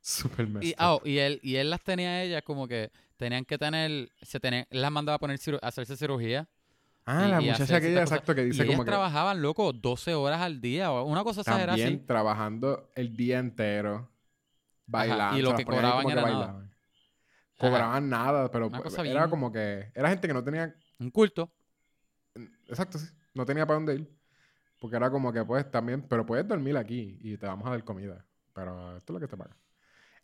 Super Y, oh, y él, y él las tenía a ellas como que tenían que tener, se tenían, las mandaba a poner a hacerse cirugía. Ah, y- la y muchacha aquella, exacto, que Y dice ellas como que trabajaban, loco, 12 horas al día una cosa exagerada también así. trabajando el día entero, bailando. y lo que cobraban como que era nada. Cobraban nada, pero era bien- como que, era gente que no tenía Un culto. Exacto, sí. No tenía para dónde ir. Porque era como que, pues, también, pero puedes dormir aquí y te vamos a dar comida. Pero esto es lo que te paga.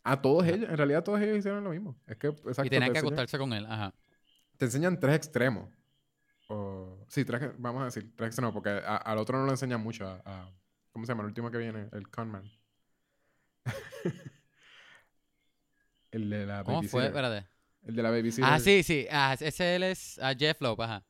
A todos ellos, en realidad todos ellos hicieron lo mismo. Es que, exacto, y tenían te que acostarse con él. Ajá. Te enseñan tres extremos. O, sí, tres, vamos a decir, tres extremos, porque a- al otro no lo enseñan mucho. A, a- ¿Cómo se llama? El último que viene, el conman. el de la ¿Cómo fue? Espérate. El de la babysitter. Ah, sí, sí. Ah, ese él es ah, Jeff Loeb, ajá.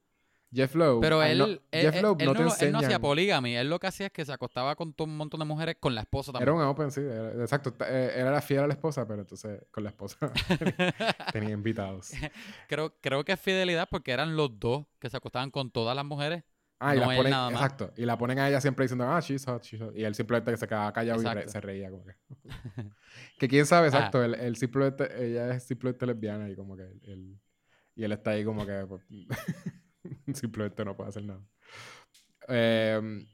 Jeff Lowe. Pero ah, él, no, él, Jeff Lowe él no no, te lo- él no hacía polígami. Él lo que hacía es que se acostaba con todo un montón de mujeres con la esposa Era también. un open, sí. era- exacto. eh, Él era fiel a la esposa, pero entonces con la esposa tenía invitados. creo, creo que es fidelidad porque eran los dos que se acostaban con todas las mujeres. Ah, y No la ponen, exacto. Y la ponen a ella siempre diciendo, ah, she's hot, she's hot. Y él simplemente que se quedaba callado y re- se reía como que. que quién sabe, Ajá. exacto. Él, él simplemente, ella es simplemente lesbiana y como que él, y él está ahí como que pues, simplemente no puede hacer nada. Eh,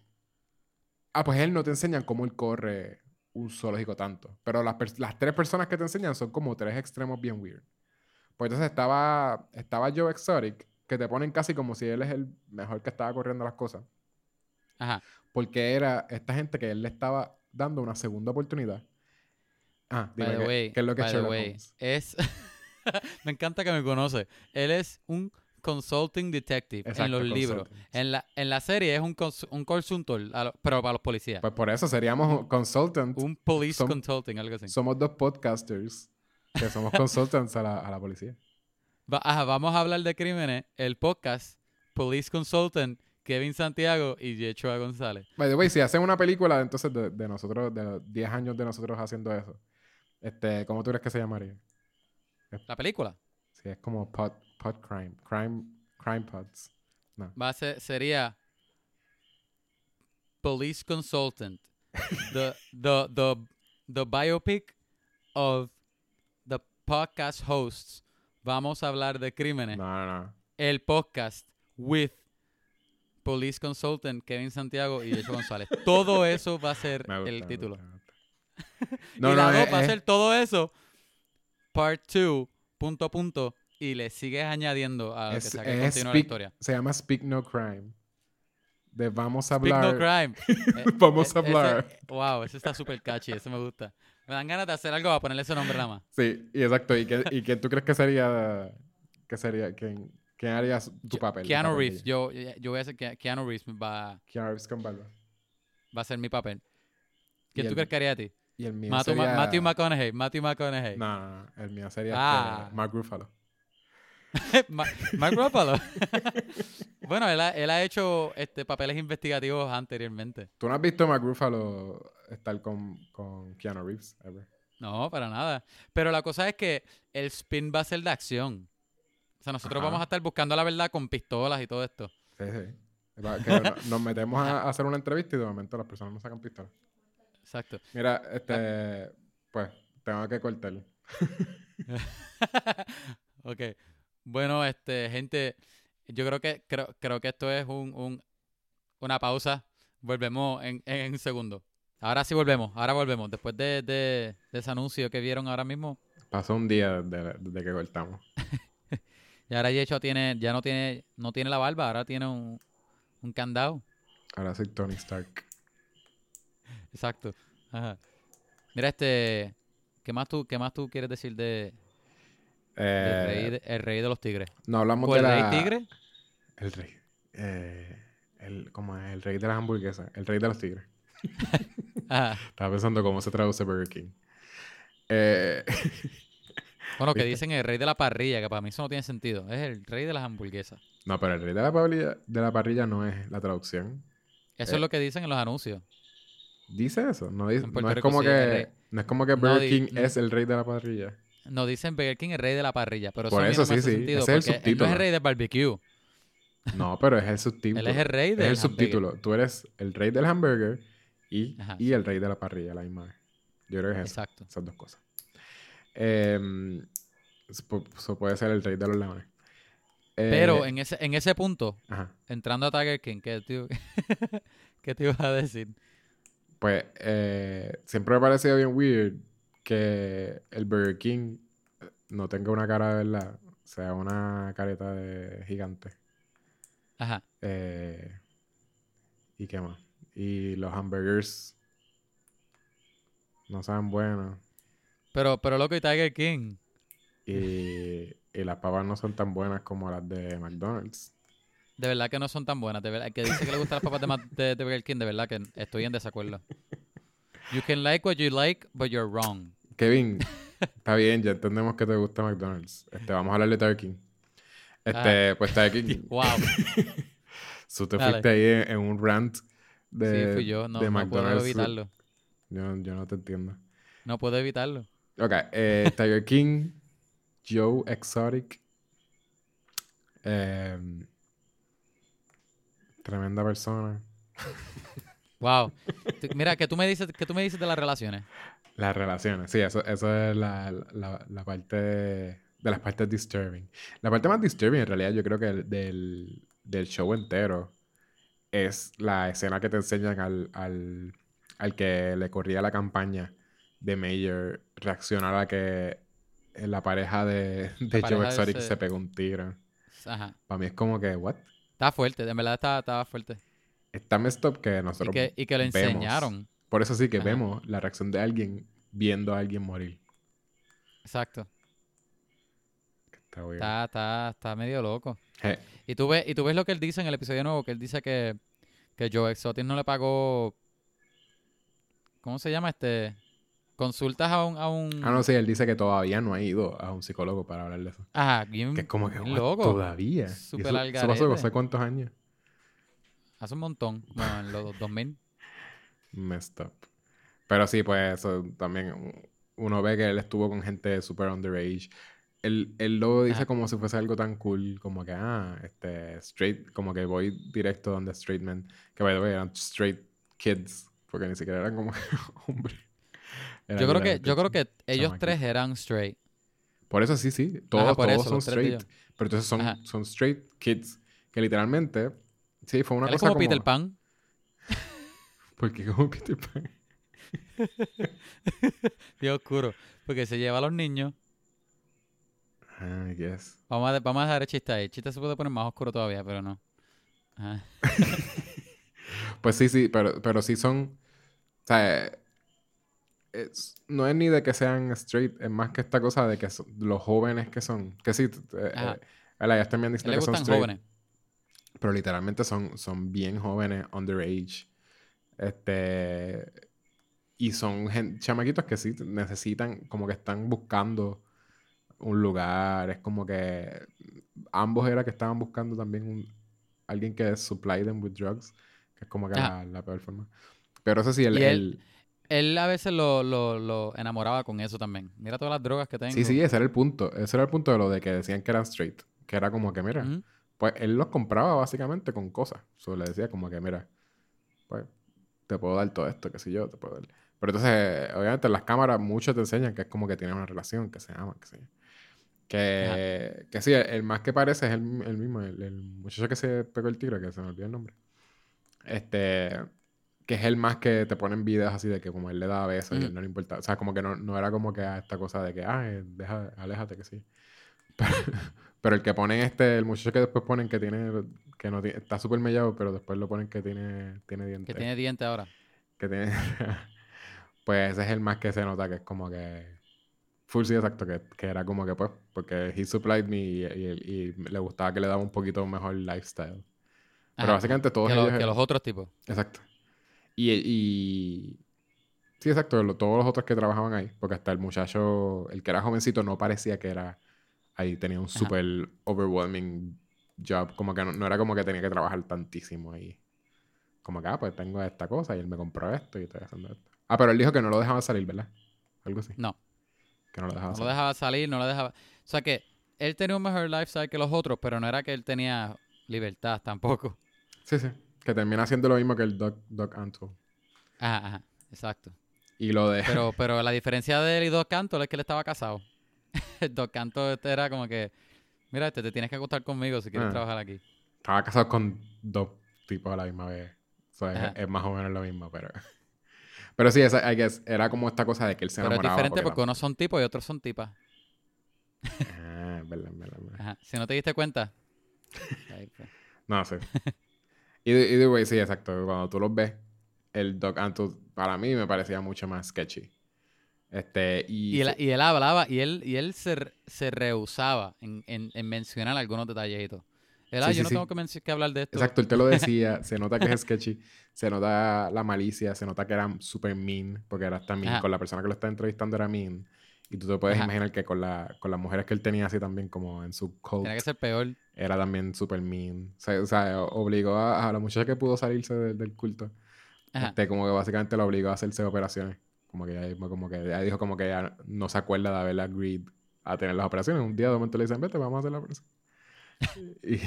ah, pues él no te enseñan cómo él corre un zoológico tanto. Pero las, las tres personas que te enseñan son como tres extremos bien weird. Pues entonces estaba, estaba Joe Exotic, que te ponen casi como si él es el mejor que estaba corriendo las cosas. Ajá. Porque era esta gente que él le estaba dando una segunda oportunidad. Ah, dime, By the ¿qué, way, qué es lo que by the way, es... me encanta que me conoce. Él es un consulting detective en los libros. En la, en la serie es un, cons- un consultor, lo- pero para los policías. Pues por eso seríamos consultants. un police som- consulting, algo así. Somos dos podcasters que somos consultants a la, a la policía. Va- ajá, vamos a hablar de crímenes. El podcast, Police Consultant, Kevin Santiago y Yechua González. By the way, si hacen una película entonces de, de nosotros, de los 10 años de nosotros haciendo eso, este, ¿cómo tú crees que se llamaría? La película Si es como pod, pod crime, crime, crime pods. No. va a ser, sería Police Consultant. The, the, the, the biopic of the podcast hosts. Vamos a hablar de crímenes. No, no, no. El podcast with Police Consultant Kevin Santiago y Yechua González. Todo eso va a ser gusta, el me título. gusta, me gusta. y la dos es- va a es- ser todo eso, part 2, punto a punto, y le sigues añadiendo a lo que Es- sea que es continúe la speak- historia. Se llama Speak No Crime. De vamos a Speak hablar. no crime. Eh, Vamos a eh, ese- hablar. wow, eso está súper catchy, eso me gusta. Me dan ganas de hacer algo para ponerle ese nombre nada más. Sí, y exacto. ¿Y, qué, y quién tú crees que sería? Que sería ¿Quién, quién haría tu papel? el Keanu papel Reeves, yo, yo voy a hacer que Keanu Reeves va, Keanu Reeves con barba. va a ser mi papel. ¿Quién tú el- crees que haría a ti? Y el mío Matthew, Ma- sería... Matthew McConaughey, Matthew McConaughey. No, no, no, el mío sería Ah. Mark Ruffalo. Ma- Mark Ruffalo. bueno, él ha, él ha hecho este, papeles investigativos anteriormente. ¿Tú no has visto a Mark Ruffalo estar con, con Keanu Reeves ever? No, para nada. Pero la cosa es que el spin va a ser de acción. O sea, nosotros Ajá. vamos a estar buscando la verdad con pistolas y todo esto. Sí, sí. Que no- nos metemos a, hacer una entrevista y de momento las personas nos sacan pistolas. Exacto. Mira, este... Pues, tengo que cortar. ok. Bueno, este, gente, yo creo que creo, creo que esto es un, un- una pausa. Volvemos en, en un segundo. Ahora sí volvemos, ahora volvemos. Después de, de- de ese anuncio que vieron ahora mismo, Pasó un día desde, desde que cortamos. y ahora Yecho tiene, ya no tiene, no tiene la barba, ahora tiene un, un candado. Ahora soy Tony Stark. Exacto. Ajá. Mira, este, ¿qué más tú, qué más tú quieres decir de, Eh, rey el rey de los tigres? no hablamos ¿O de el la... rey tigre? El rey. Eh, el, como el rey de las hamburguesas, el rey de los tigres. Ajá. Estaba pensando cómo se traduce Burger King. Eh, Bueno, que dicen el rey de la parrilla, que para mí eso no tiene sentido. Es el rey de las hamburguesas. no, pero el rey de la parrilla, de la parrilla no es la traducción. Eso Eh. es lo que dicen en los anuncios. Dice eso. No, dice- no es como sí, que, no es como que Burger King es el rey de la parrilla. No dicen Burger King el rey de la parrilla, pero Por eso, no sí, sí. Ese es el porque él no es subtítulo. el rey del barbecue. No, pero es el subtítulo. Él es el rey Es del el hamburger. subtítulo. Tú eres el rey del hamburger y, y el rey de la parrilla, la misma vez. Yo creo que es eso, Exacto. esas dos cosas. Em, eso pu- eso puede ser el rey de los leones. Pero Eh, en ese, en ese punto, ajá. entrando a Tiger King, ¿qué te, ¿qué te ibas a decir? Pues eh, siempre me ha parecido bien weird que el Burger King eh, no tenga una cara de verdad, sea una careta de gigante. Ajá. Eh, ¿Y qué más? Y los hamburgers no saben buenos. Pero, pero loco, y Tiger King. Y, y las papas no son tan buenas como las de McDonald's. De verdad que no son tan buenas. De verdad, el que dice que le gustan las papas de, de, de Burger King, de verdad que estoy en desacuerdo. You can like what you like, but you're wrong. Kevin, está bien, ya entendemos que te gusta McDonald's. Este, vamos a hablar de Tiger King. Este, pues Tiger King, Wow. tú te fuiste ahí en, en un rant de, sí, fui yo. No, de no puedo evitarlo. Yo, yo no te entiendo. No puedo evitarlo. Ok, eh, Tiger King, Joe Exotic. em, tremenda persona. Wow. Mira, que tú me dices, que tú me dices de las relaciones. Las relaciones, sí, eso, eso es la, la, la parte de, de las partes disturbing. La parte más disturbing en realidad yo creo que el- del, del show entero es la escena que te enseñan al, al, al que le corría la campaña de Mayor reaccionar a que la pareja de, de pareja Joe Exotic ese- se pegó un tiro. Ajá. Para mí es como que, ¿what? Estaba fuerte, en verdad estaba, estaba fuerte. Está messed up que Y nosotros que, y que lo vemos. enseñaron. Por eso sí que Ajá. vemos la reacción de alguien viendo a alguien morir. Exacto. Está. Está, está, está medio loco. Y tú ves, y tú ves lo que él dice en el episodio nuevo, que él dice que, que Joe Exotic no le pagó. ¿Cómo se llama este? Consultas a un, a un. Ah, no, sí, él dice que todavía no ha ido a un psicólogo para hablar de eso. Ajá, bien, Que es como que, bien "What? loco. Todavía. Y Súper eso, eso pasó hace cuántos años. Hace un montón, como en los 2000. Messed up. Pero sí, pues eso también uno ve que él estuvo con gente super underage. Él, él lo dice Ajá. como si fuese algo tan cool, como que, ah, este, straight, como que voy directo donde straight men, que by the way eran straight kids, porque ni siquiera eran como hombres. Yo creo que, yo creo que ellos tres eran straight. Por eso sí, sí. Todos, Ajá, por todos eso, son straight. Pero entonces son, Ajá. son straight kids que literalmente, sí, fue una Él es cosa como Peter Pan. Porque como Peter Pan. Dios oscuro. Porque se lleva a los niños. Ah, I guess. Vamos a, vamos a dejar el chiste ahí. El chiste se puede poner más oscuro todavía, pero no. Ajá. Pues sí, sí, pero, pero sí son. O sea, es- no es ni de que sean straight, es más que esta cosa de que son- los jóvenes que son. Que sí, eh, eh, también A dicen le que son straight. jóvenes. Pero literalmente son, son bien jóvenes, underage. Este. Y son chamaquitos que sí necesitan, como que están buscando un lugar. Es como que ambos era que estaban buscando también un, alguien que supply them with drugs, que es como que la, la peor forma. Pero eso sí, el, él- el- Él a veces lo, lo, lo enamoraba con eso también. Mira todas las drogas que tengo. Sí, sí, ese era el punto. Ese era el punto de lo de que decían que eran straight. Que era como que, mira. Pues él los compraba básicamente con cosas. Solo le decía como que, mira, pues te puedo dar todo esto, qué sé yo, te puedo dar. Pero entonces, obviamente en las cámaras muchos te enseñan que es como que tienen una relación, que se aman, que sé yo. Que, que sí, el, el más que parece es el, el mismo, el, el muchacho que se pegó el tiro, que se me olvidó el nombre. Este, que es el más que te ponen videos así de que como él le daba besos y él no le importa. O sea, como que no, no era como que esta cosa de que, ah, eh, deja, aléjate, que sí. Pero, pero el que ponen este, el muchacho que después ponen que tiene, que no tiene, está súper mellado, pero después lo ponen que tiene, tiene dientes. Que tiene dientes ahora. Que tiene, pues ese es el más que se nota que es como que, full sí, exacto, que, que era como que pues, porque he supplied me y, y- y le gustaba que le daba un poquito mejor lifestyle. Pero Ajá, básicamente todos que, los- ellos... que los otros tipos. Exacto. Y, y... Sí, exacto. lo- todos los otros que trabajaban ahí. Porque hasta el muchacho, el que era jovencito, no parecía que era... Ahí tenía un super overwhelming job. Como que no, no era como que tenía que trabajar tantísimo ahí. Como que, ah, pues tengo esta cosa y él me compró esto y estoy haciendo esto. Ah, pero él dijo que no lo dejaban salir, ¿verdad? Algo así. No, Que no lo dejaban no lo salir. dejaba salir, no lo dejaba... O sea que él tenía un mejor lifestyle que los otros, pero no era que él tenía libertad tampoco. Sí, sí. Que termina haciendo lo mismo que el Doc, Doc Antle. Ajá, ajá, exacto. Y lo de... Pero, pero la diferencia de él y Doc Canto es que él estaba casado. Doc Canto este era como que, mira, este, te tienes que acostar conmigo si quieres Ah. trabajar aquí. Estaba casado con dos tipos a la misma vez. O sea, Ajá. es, es más o menos lo mismo, pero... Pero sí, esa, I guess, era como esta cosa de que él se Pero es enamoraba. diferente porque la- unos son tipos y otros son tipas. Ah, es verdad, es verdad, es verdad. Ajá. Si no te diste cuenta. No sé. Either, either way, sí, exacto. Cuando tú los ves, el Doc Antle para mí me parecía mucho más sketchy. Este, y... Y él, y él hablaba y él, y él se, se rehusaba en, en, en mencionar algunos detallitos. Él, ah, Sí, yo sí, no sí. tengo que, hablar de esto. Exacto, él te lo decía, se nota que es sketchy, se nota la malicia, se nota que era super mean, porque era hasta mean, Ajá. con la persona que lo está entrevistando era mean. Y tú te puedes Ajá. imaginar que con, la, con las mujeres que él tenía así también, como en su cult, que ser peor. era también super mean. O sea, o sea, obligó a, a la muchacha que pudo salirse de- del culto, Ajá. este, como que básicamente lo obligó a hacerse operaciones. Como que ella, como que ella dijo como que ella no se acuerda de haber agreed a tener las operaciones. Un día de momento le dicen, vete, vamos a hacer la operación. y...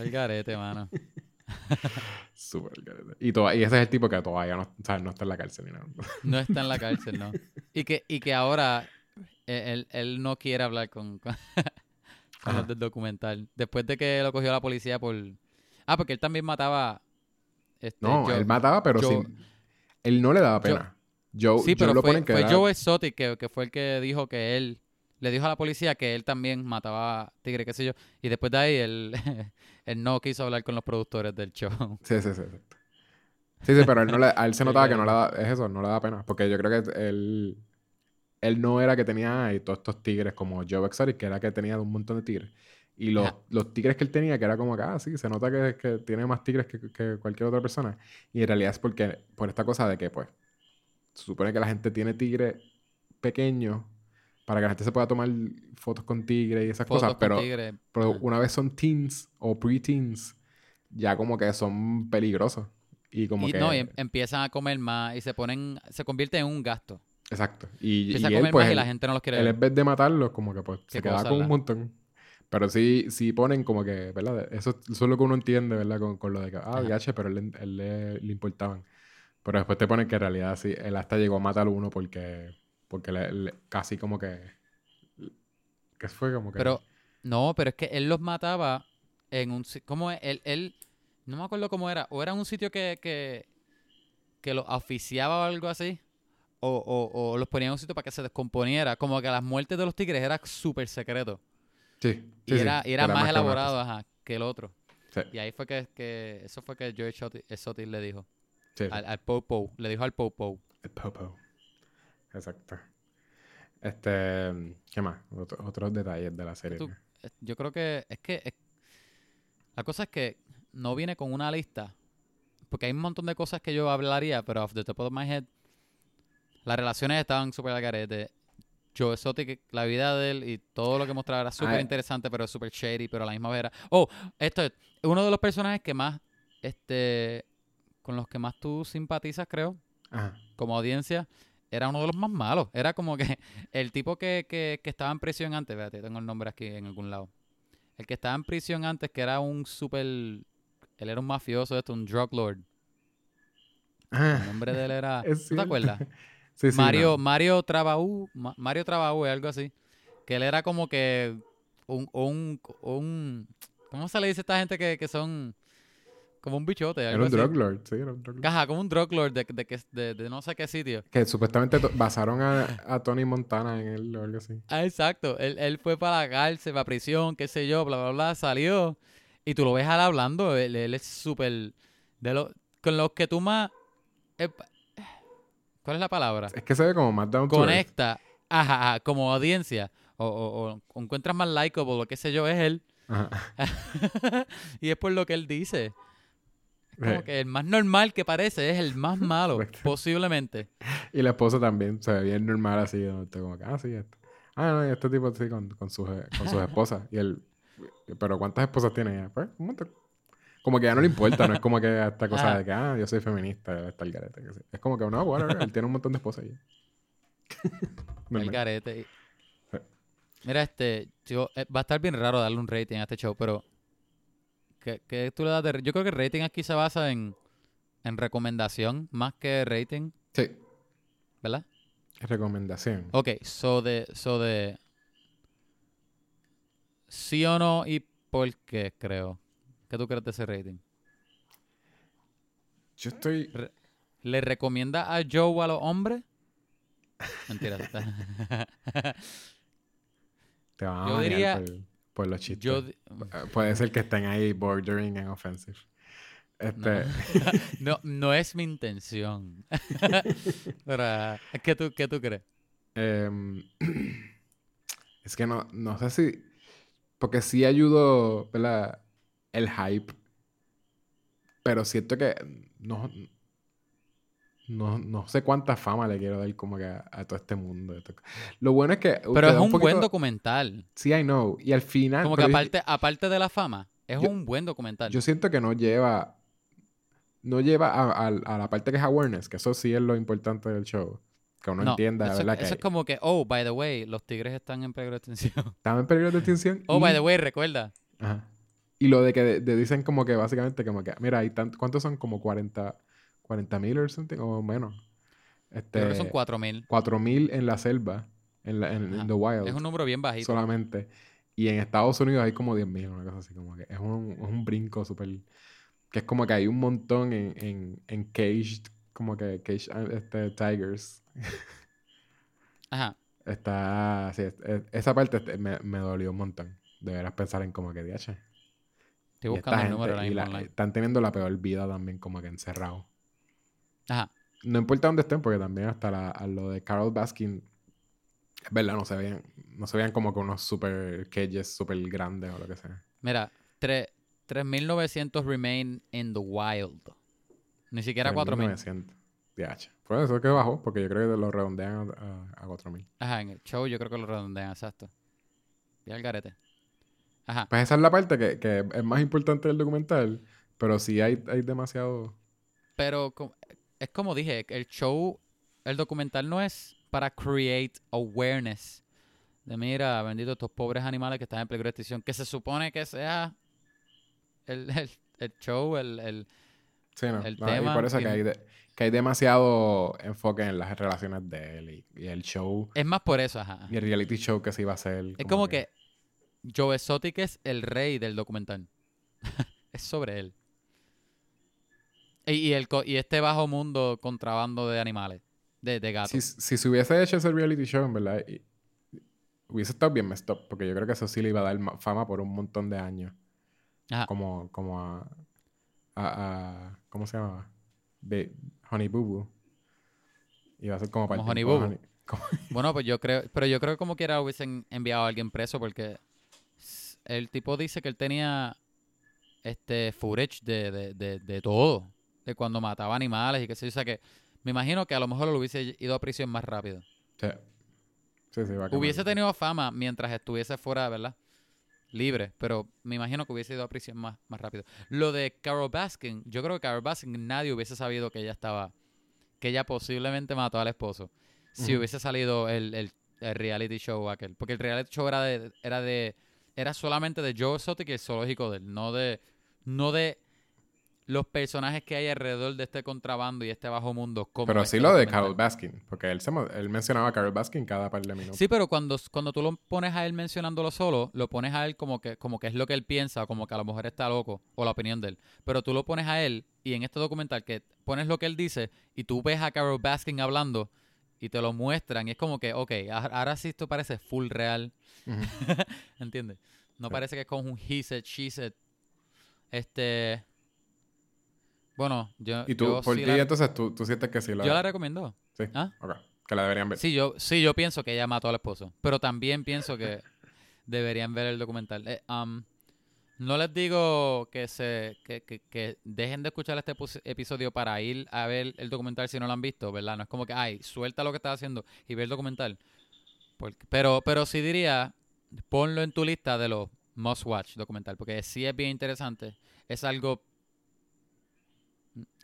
El garete, mano. Súper careta. Y, toda- y ese es el tipo que todavía no, o sea, no está en la cárcel ni nada. No está en la cárcel, ¿no? Y que, y que ahora eh, él, él no quiere hablar con, con, con los del documental. Después de que lo cogió la policía por... Ah, porque él también mataba... Este, No, él mataba, pero Joe- sin... Él no le daba pena. Joe, Sí, Joe pero lo fue, ponen que fue era- Joe Exotic que, que fue el que dijo que él... Le dijo a la policía que él también mataba tigre, qué sé yo. Y después de ahí él, él no quiso hablar con los productores del show. Sí, sí, sí. Sí, sí, pero él no le- a él se notaba que no le da... Es eso, no le da pena. Porque yo creo que él... Él no era que tenía todos estos tigres como Joe Exotic, que era que tenía un montón de tigres. Y los, los tigres que él tenía, que era como que, ah, sí, se nota que, que tiene más tigres que, que cualquier otra persona. Y en realidad es porque, por esta cosa de que, pues, se supone que la gente tiene tigres pequeños para que la gente se pueda tomar fotos con tigres y esas Fotos cosas, pero, tigre. pero una vez son teens o pre-teens, ya como que son peligrosos. Y como y que... no, y em- empiezan a comer más y se ponen, se convierte en un gasto. Exacto. Y, Empieza y a él, comer pues, más y él- la gente no los quiere él ver. en vez de matarlos, como que pues se queda con un montón. Pero sí, sí ponen como que, ¿verdad? Eso, eso es lo que uno entiende, ¿verdad? Con, con lo de que, ah. VH, pero él, él le, le importaban. Pero después te ponen que en realidad sí, él hasta llegó a matar a uno porque, porque le- le- casi como que... ¿Qué fue? Como que... Pero, no, pero es que él los mataba en un... ¿Cómo es? Él, él, no me acuerdo cómo era. O era un sitio que, que, que los oficiaba o algo así. O, o, o los ponía en un sitio para que se descomponiera. Como que las muertes de los tigres era súper secreto. Sí, sí, Y sí, era, y era más elaborado ajá, que el otro. Y ahí fue que, que eso fue que Exotic, Exotic le dijo. Sí. Al, al Popo. Le dijo al Popo. El Popo. Exacto. Este... ¿Qué más? Otro- otros detalles de la serie. Tú- Eh, Yo creo que es que es- la cosa es que no viene con una lista. Porque hay un montón de cosas que yo hablaría, pero off the top of my head, las relaciones estaban súper al garete. Joe Exotic, la vida de él y todo lo que mostraba era súper Ah, interesante, pero súper shady, pero a la misma vez era... Oh, esto es uno de los personajes que más, este, con los que más tú simpatizas, creo, Ajá. como audiencia, era uno de los más malos. Era como que el tipo que, que, que estaba en prisión antes, fíjate, tengo el nombre aquí en algún lado. El que estaba en prisión antes, que era un super... Él era un mafioso, esto, un drug lord. El Ah, nombre de él era... ¿No te acuerdas? Sí, sí, Mario, no. Mario Trabaú, Ma- Mario Trabaú, algo así. Que él era como que un, un, un ¿cómo se le dice a esta gente que, que son como un bichote? Era un así? drug lord, sí, era un drug lord. Ajá, como un drug lord de, de, que- de, de no sé qué sitio. Que supuestamente basaron a, a Tony Montana en él o algo así. Ah, exacto. Él, él fue para la cárcel, para prisión, qué sé yo, bla, bla, bla, salió. Y tú lo ves al hablando, él, él es súper... De lo, con los que tú más... eh, ¿Cuál es la palabra? Es que se ve como más down conecta ajá, ajá, como audiencia o, o- o encuentras más likeable o qué sé yo, es él. Ajá. y es por lo que él dice. Como Sí. que el más normal que parece es el más malo, posiblemente. Y la esposa también se ve bien normal así, ¿no? Como que, ah, sí, esto. Ah, no, y este tipo sí con, con sus, eh, con sus esposas. Y él, pero ¿cuántas esposas tiene ella? Pues, un montón. Como que ya no le importa, no es como que esta cosa de que, ah, yo soy feminista, está el garete. que sí. Es como que, no, bueno, él tiene un montón de esposas ahí. El garete. Mira, este, yo- eh, va a estar bien raro darle un rating a este show, pero ¿qué, qué tú le das de... Yo creo que el rating aquí se basa en, en recomendación más que rating, Sí, ¿verdad? recomendación. Ok, so de, so de... Sí o no y por qué, creo. ¿Qué tú crees de ese rating? Yo estoy... ¿Le recomienda a Joe a los hombres? Mentira. Te van a Yo diría- por, por los chistes. Yo... Eh, Puede ser que estén ahí bordering and offensive. Este... No, no es mi intención. Pero, ah, ¿qué tú, ¿qué tú crees? Em, es que no, no sé si. Porque sí ayudó, ¿verdad? El hype. Pero siento que no. No, no sé cuánta fama le quiero dar como que a, a todo este mundo. Lo bueno es que. te Pero es un buen documental. Sí, I know. Y al final. Como que yo- aparte, aparte de la fama, es Yo- un buen documental. Yo siento que no lleva. No lleva a, a- a la parte que es awareness, que eso sí es lo importante del show. Que uno no, entienda, eso, ¿verdad? Que eso es como que, oh, by the way, los tigres están en peligro de extinción. están en peligro de extinción. oh, y- by the way, recuerda. Ajá. Y lo de que de- de dicen como que básicamente como que, mira, hay tant- ¿cuántos son? Como 40 mil o something, o menos. Este, Creo que son 4000. 4.000 en la selva, en, la, en, the wild, Es un número bien bajito. solamente. Y en Estados Unidos hay como 10.000, una cosa así, como que es un, es un brinco súper... Que es como que hay un montón en, en, en caged, como que caged este, tigers. Ajá. Está... Sí, es- es- esa parte este, me, me dolió un montón. De veras pensar en como que, diache. Estoy buscando el número gente- ahora mismo la- están teniendo la peor vida también como que encerrados. Ajá. No importa dónde estén, porque también hasta la- a lo de Carol Baskin, es verdad, no se veían, no se veían como que unos super cages super grandes o lo que sea. Mira, tre- 3900 remain in the wild. Ni siquiera 4000. 1900. DH. Por eso es que bajó, porque yo creo que lo redondean a, a, a 4000. Ajá, en el show yo creo que lo redondean, exacto. Y al garete. Ajá. Pues esa es la parte que, que es más importante del documental, pero sí hay, hay demasiado. Pero es como dije, el show, el documental no es para create awareness. De mira, bendito estos pobres animales que están en peligro de extinción. Que se supone que sea el, el- el show, el, el- Sí, no. El no, tema y por eso y- que hay, de- que hay demasiado enfoque en las relaciones de él y, y el show Es más por eso, ajá. y el reality show que se iba a hacer. Es como que Joe Exotic es el rey del documental. es sobre él. Y, y el, y este bajo mundo contrabando de animales, de, de gatos. Si, si se hubiese hecho ese reality show, en verdad, y- hubiese estado bien messed up, porque yo creo que eso sí le iba a dar ma- fama por un montón de años. Ajá. Como, como a, a, a- ¿Cómo se llamaba? De Honey Boo Boo. Iba a ser como para Como Honey Boo Boo. Honey- como- Bueno, pues yo creo, pero yo creo que como quiera hubiesen enviado a alguien preso porque el tipo dice que él tenía este footage de, de, de, de todo, de cuando mataba animales y qué sé yo, o sea que me imagino que a lo mejor lo hubiese ido a prisión más rápido. Sí. Sí, sí, va a. Hubiese tenido fama mientras estuviese fuera, ¿verdad? Libre, pero me imagino que hubiese ido a prisión más, más rápido. Lo de Carol Baskin, yo creo que Carol Baskin nadie hubiese sabido que ella estaba, que ella posiblemente mató al esposo si hubiese salido el, el- el reality show aquel. Porque el reality show era de, era de, era solamente de Joe Exotic y el zoológico de él, no de, no de los personajes que hay alrededor de este contrabando y este bajo mundo. Como Pero sí lo de. Carol Baskin, porque él, se, él mencionaba a Carol Baskin cada par de minutos. Sí, pero cuando, cuando tú lo pones a él mencionándolo solo, lo pones a él como que, como que es lo que él piensa, como que a lo mejor está loco, o la opinión de él. Pero tú lo pones a él, y en este documental que pones lo que él dice, y tú ves a Carol Baskin hablando, y te lo muestran, y es como que, ok, ahora sí esto parece full real, Ujú. ¿entiendes? No Sí. parece que es con un he said, she said. Este... Bueno, yo, Y tú, yo, por sí ti, la, entonces tú, tú sientes que sí la... yo la recomiendo. Sí, ¿Ah? ok. Que la deberían ver. Sí, yo, sí, yo pienso que ella mató al esposo. Pero también pienso que deberían ver el documental. Eh, um, No les digo que se que, que, que dejen de escuchar este episodio para ir a ver el documental si no lo han visto, ¿verdad? No es como que, ay, suelta lo que estás haciendo y ve el documental. Porque- pero, pero sí diría, ponlo en tu lista de los must watch documental, porque sí es bien interesante. Es algo...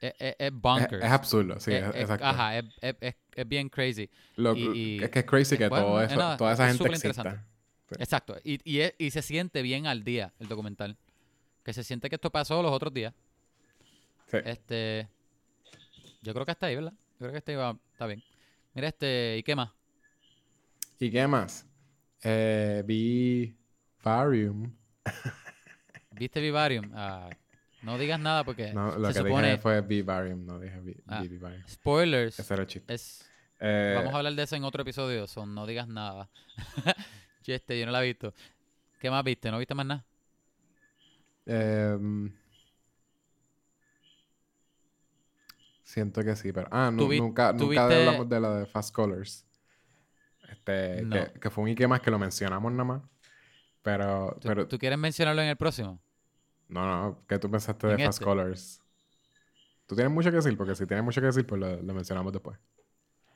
Es, es, es bonkers. es absurdo, sí, Es- exacto. ajá, es, es- es- es bien crazy. Lo- y- y- es que es crazy que bueno, todo es eso, toda esa es gente exista. interesante. Exacto. Y, y, y se siente bien al día el documental. Que se siente que esto pasó los otros días. Sí. Este. Yo creo que hasta ahí, ¿verdad? Yo creo que hasta ahí va, está bien. Mira, este. ¿Y qué más? ¿Y qué más? Eh, vi Varium. ¿Viste Vivarium? Ah, no digas nada porque No, lo se que supone. dije fue Vivarium, no dije vi, Ah. vi Vivarium. Spoilers. Ese era el chiste. Es, Eh, vamos a hablar de eso en otro episodio. Son no digas nada. yo, este, yo no la he visto. ¿Qué más viste? ¿No viste más nada? Em, siento que sí, pero... Ah, no, ¿Tú vi- nunca, nunca viste- hablamos de la de Fast Colors. Este, No. que, que fue un Ike más que lo mencionamos nada más. Pero, ¿Tú, pero tú quieres mencionarlo en el próximo? No, no, ¿qué tú pensaste de ¿En Fast este? Colors? Tú tienes mucho que decir, porque si tienes mucho que decir, pues lo, lo mencionamos después.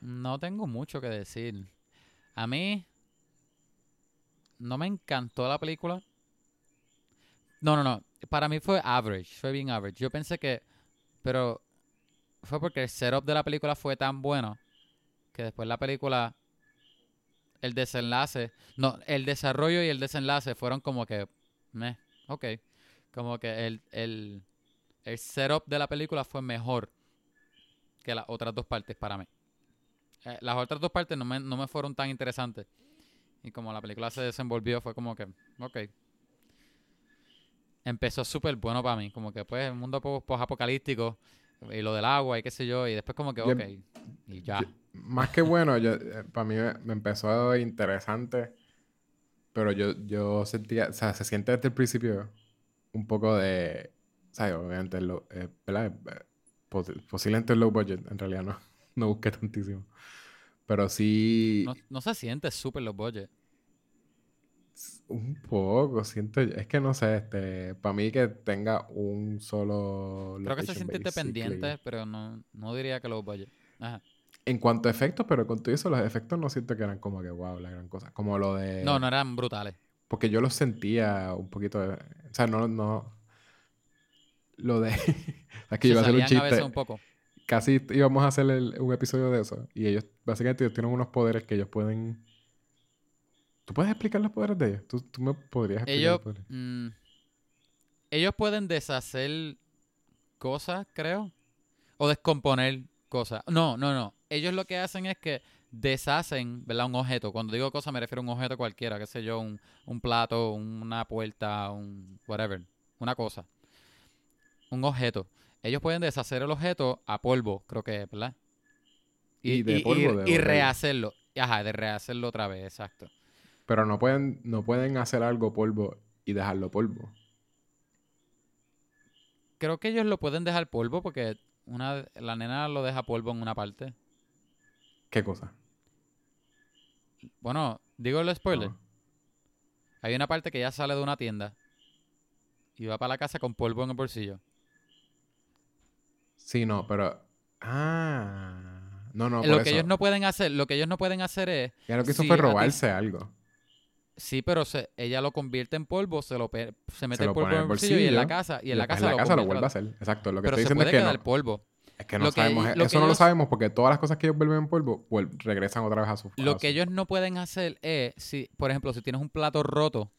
No tengo mucho que decir. A mí no me encantó la película. No, no, no. Para mí fue average, fue bien average. Yo pensé que, pero fue porque el setup de la película fue tan bueno que después la película, el desenlace, no, el desarrollo y el desenlace fueron como que, meh, ok. Como que el, el, el setup de la película fue mejor que las otras dos partes para mí. Eh, las otras dos partes no me, no me fueron tan interesantes. Y como la película se desenvolvió, fue como que, ok. Empezó súper bueno para mí. Como que, pues, el mundo po- post-apocalíptico y lo del agua y qué sé yo. Y después, como que, Yo- ok. Y ya. Yo- más que bueno, yo, para mí me, me empezó interesante, pero yo, yo sentía, o sea, se siente desde el principio un poco de, ¿sabes? Obviamente, lo, eh, ¿verdad? Pos- posiblemente low budget, en realidad no, no busqué tantísimo. Pero sí, No, no se siente súper los budget. un poco, siento, es que no sé, este, para mí que tenga un solo Creo que se siente independiente, pero no, no diría que los budget. Ajá. En cuanto a efectos, pero con todo eso, los efectos no siento que eran como que wow, la gran cosa. Como lo de. No, no eran brutales. Porque yo los sentía un poquito. de- o sea, no. no lo de. es que Se iba a hacer un salían a veces chiste. un poco. Casi íbamos a hacer el- un episodio de eso. Y ellos, básicamente, ellos tienen unos poderes que ellos pueden. ¿Tú puedes explicar los poderes de ellos? ¿Tú, tú me podrías explicar Ellos, los poderes? mm, ellos pueden deshacer cosas, creo. O descomponer cosas. No, no, no. Ellos lo que hacen es que deshacen, ¿verdad? Un objeto. Cuando digo cosa me refiero a un objeto cualquiera, qué sé yo, un, un plato, una puerta, un whatever. Una cosa. Un objeto. Ellos pueden deshacer el objeto a polvo, creo que es, ¿verdad? Y de polvo, de y borrar. rehacerlo. Ajá, de rehacerlo otra vez, exacto. Pero no pueden, no pueden hacer algo polvo y dejarlo polvo. Creo que ellos lo pueden dejar polvo porque una, la nena lo deja polvo en una parte. ¿Qué cosa? Bueno, digo el spoiler. No. Hay una parte que ya sale de una tienda y va para la casa con polvo en el bolsillo. Sí, no, pero. Ah. No, no, por lo eso. que ellos no pueden hacer, lo que ellos no pueden hacer es, Ya lo que hizo si fue ti- robarse algo. sí, pero se- ella lo convierte en polvo, se lo pe- se mete Se el lo polvo en el bolsillo, y en la casa y en la casa, en la casa lo vuelve a hacer. Exacto. Lo que Pero estoy se diciendo puede es que quedar no. polvo. Es que no Lo que- sabemos. que eso no lo sabemos porque todas las cosas que ellos vuelven en polvo vuel- regresan otra vez a su. a Lo su- que ellos no pueden hacer es, si, por ejemplo, si tienes un plato roto,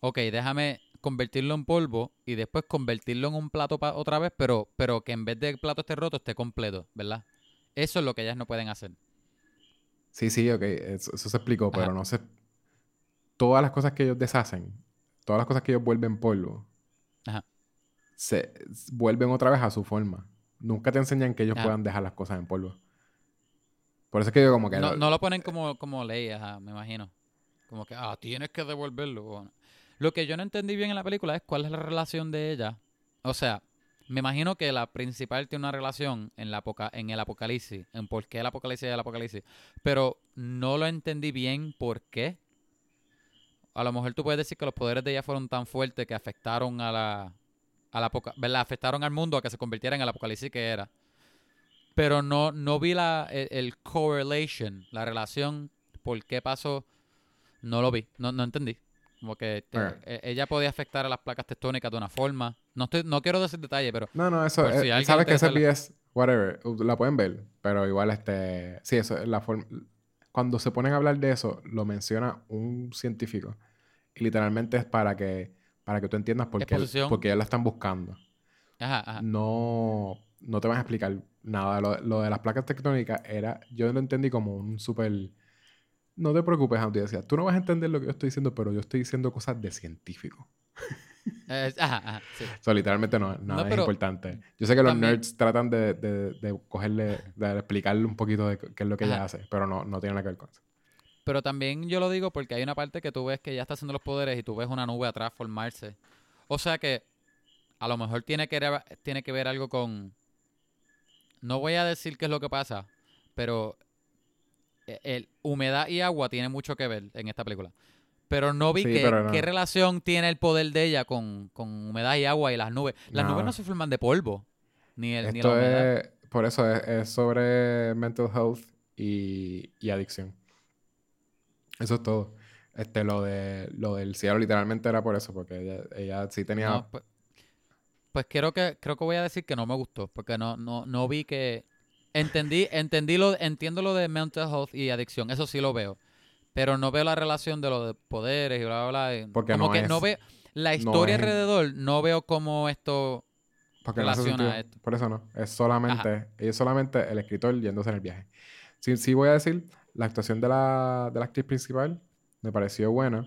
ok, déjame convertirlo en polvo y después convertirlo en un plato pa- otra vez, pero, pero que en vez de el plato esté roto, esté completo, ¿verdad? Eso es lo que ellas no pueden hacer. Sí, sí, ok. Eso, eso se explicó, pero no sé. Todas las cosas que ellos deshacen, todas las cosas que ellos vuelven polvo, Ajá. se vuelven otra vez a su forma. Nunca te enseñan que ellos puedan dejar las cosas en polvo. Por eso es que yo como que... No, no- no lo ponen como, como ley, ajá, me imagino. Como que, ah, tienes que devolverlo. Bueno. Lo que yo no entendí bien en la película es cuál es la relación de ella. O sea, me imagino que la principal tiene una relación en, la en el apocalipsis, en por qué el apocalipsis es el apocalipsis. Pero no lo entendí bien por qué. a lo mejor tú puedes decir que los poderes de ella fueron tan fuertes que afectaron a la, a la apoca- ¿verdad? Afectaron al mundo a que se convirtiera en el apocalipsis que era. Pero no, no vi la, el, el correlation, la relación, por qué pasó, no lo vi, no, no entendí. Como que te- Ok. e- ella podía afectar a las placas tectónicas de una forma. No estoy, no quiero decir detalle, pero No, no, eso. Eh, si alguien sabes que ese BS, whatever, la pueden ver, pero igual, este. Sí, eso es la forma. Cuando se ponen a hablar de eso, lo menciona un científico. Y literalmente es para que, para que tú entiendas por qué, por qué la están buscando. ajá, ajá. No, no te van a explicar nada. Lo, lo de las placas tectónicas era. Yo lo entendí como un súper. No te preocupes, audiencia. Tú no vas a entender lo que yo estoy diciendo, pero yo estoy diciendo cosas de científico. Eh, ajá, ajá, sí. So, literalmente no, nada es importante. Yo sé que los también- nerds tratan de, de, de cogerle, de explicarle un poquito de qué es lo que ella hace, pero no, no tiene nada que ver con eso. Pero también yo lo digo porque hay una parte que tú ves que ya está haciendo los poderes y tú ves una nube atrás formarse. O sea que a lo mejor tiene que, ver- tiene que ver algo con... No voy a decir qué es lo que pasa, pero e- el, humedad y agua tiene mucho que ver en esta película. Pero no vi Sí, que- pero no. qué relación tiene el poder de ella con, con humedad y agua y las nubes. Las nubes no se forman de polvo, ni, el, ni la Esto humedad. es, por eso es, es sobre mental health y, y adicción. Eso es todo. Este, lo de lo del cielo literalmente era por eso, porque ella, ella sí tenía... No, pues, pues creo que creo que voy a decir que no me gustó, porque no no no vi que entendí entendí lo entiendo lo de mental health y adicción, eso sí lo veo, pero no veo la relación de lo de poderes y bla bla bla. Porque como no que no veo la historia es- alrededor, no veo cómo esto Porque relaciona sentido. esto. Por eso no. Es solamente, es solamente el escritor yéndose en el viaje. Sí, sí voy a decir, la actuación de la, de la actriz principal me pareció buena.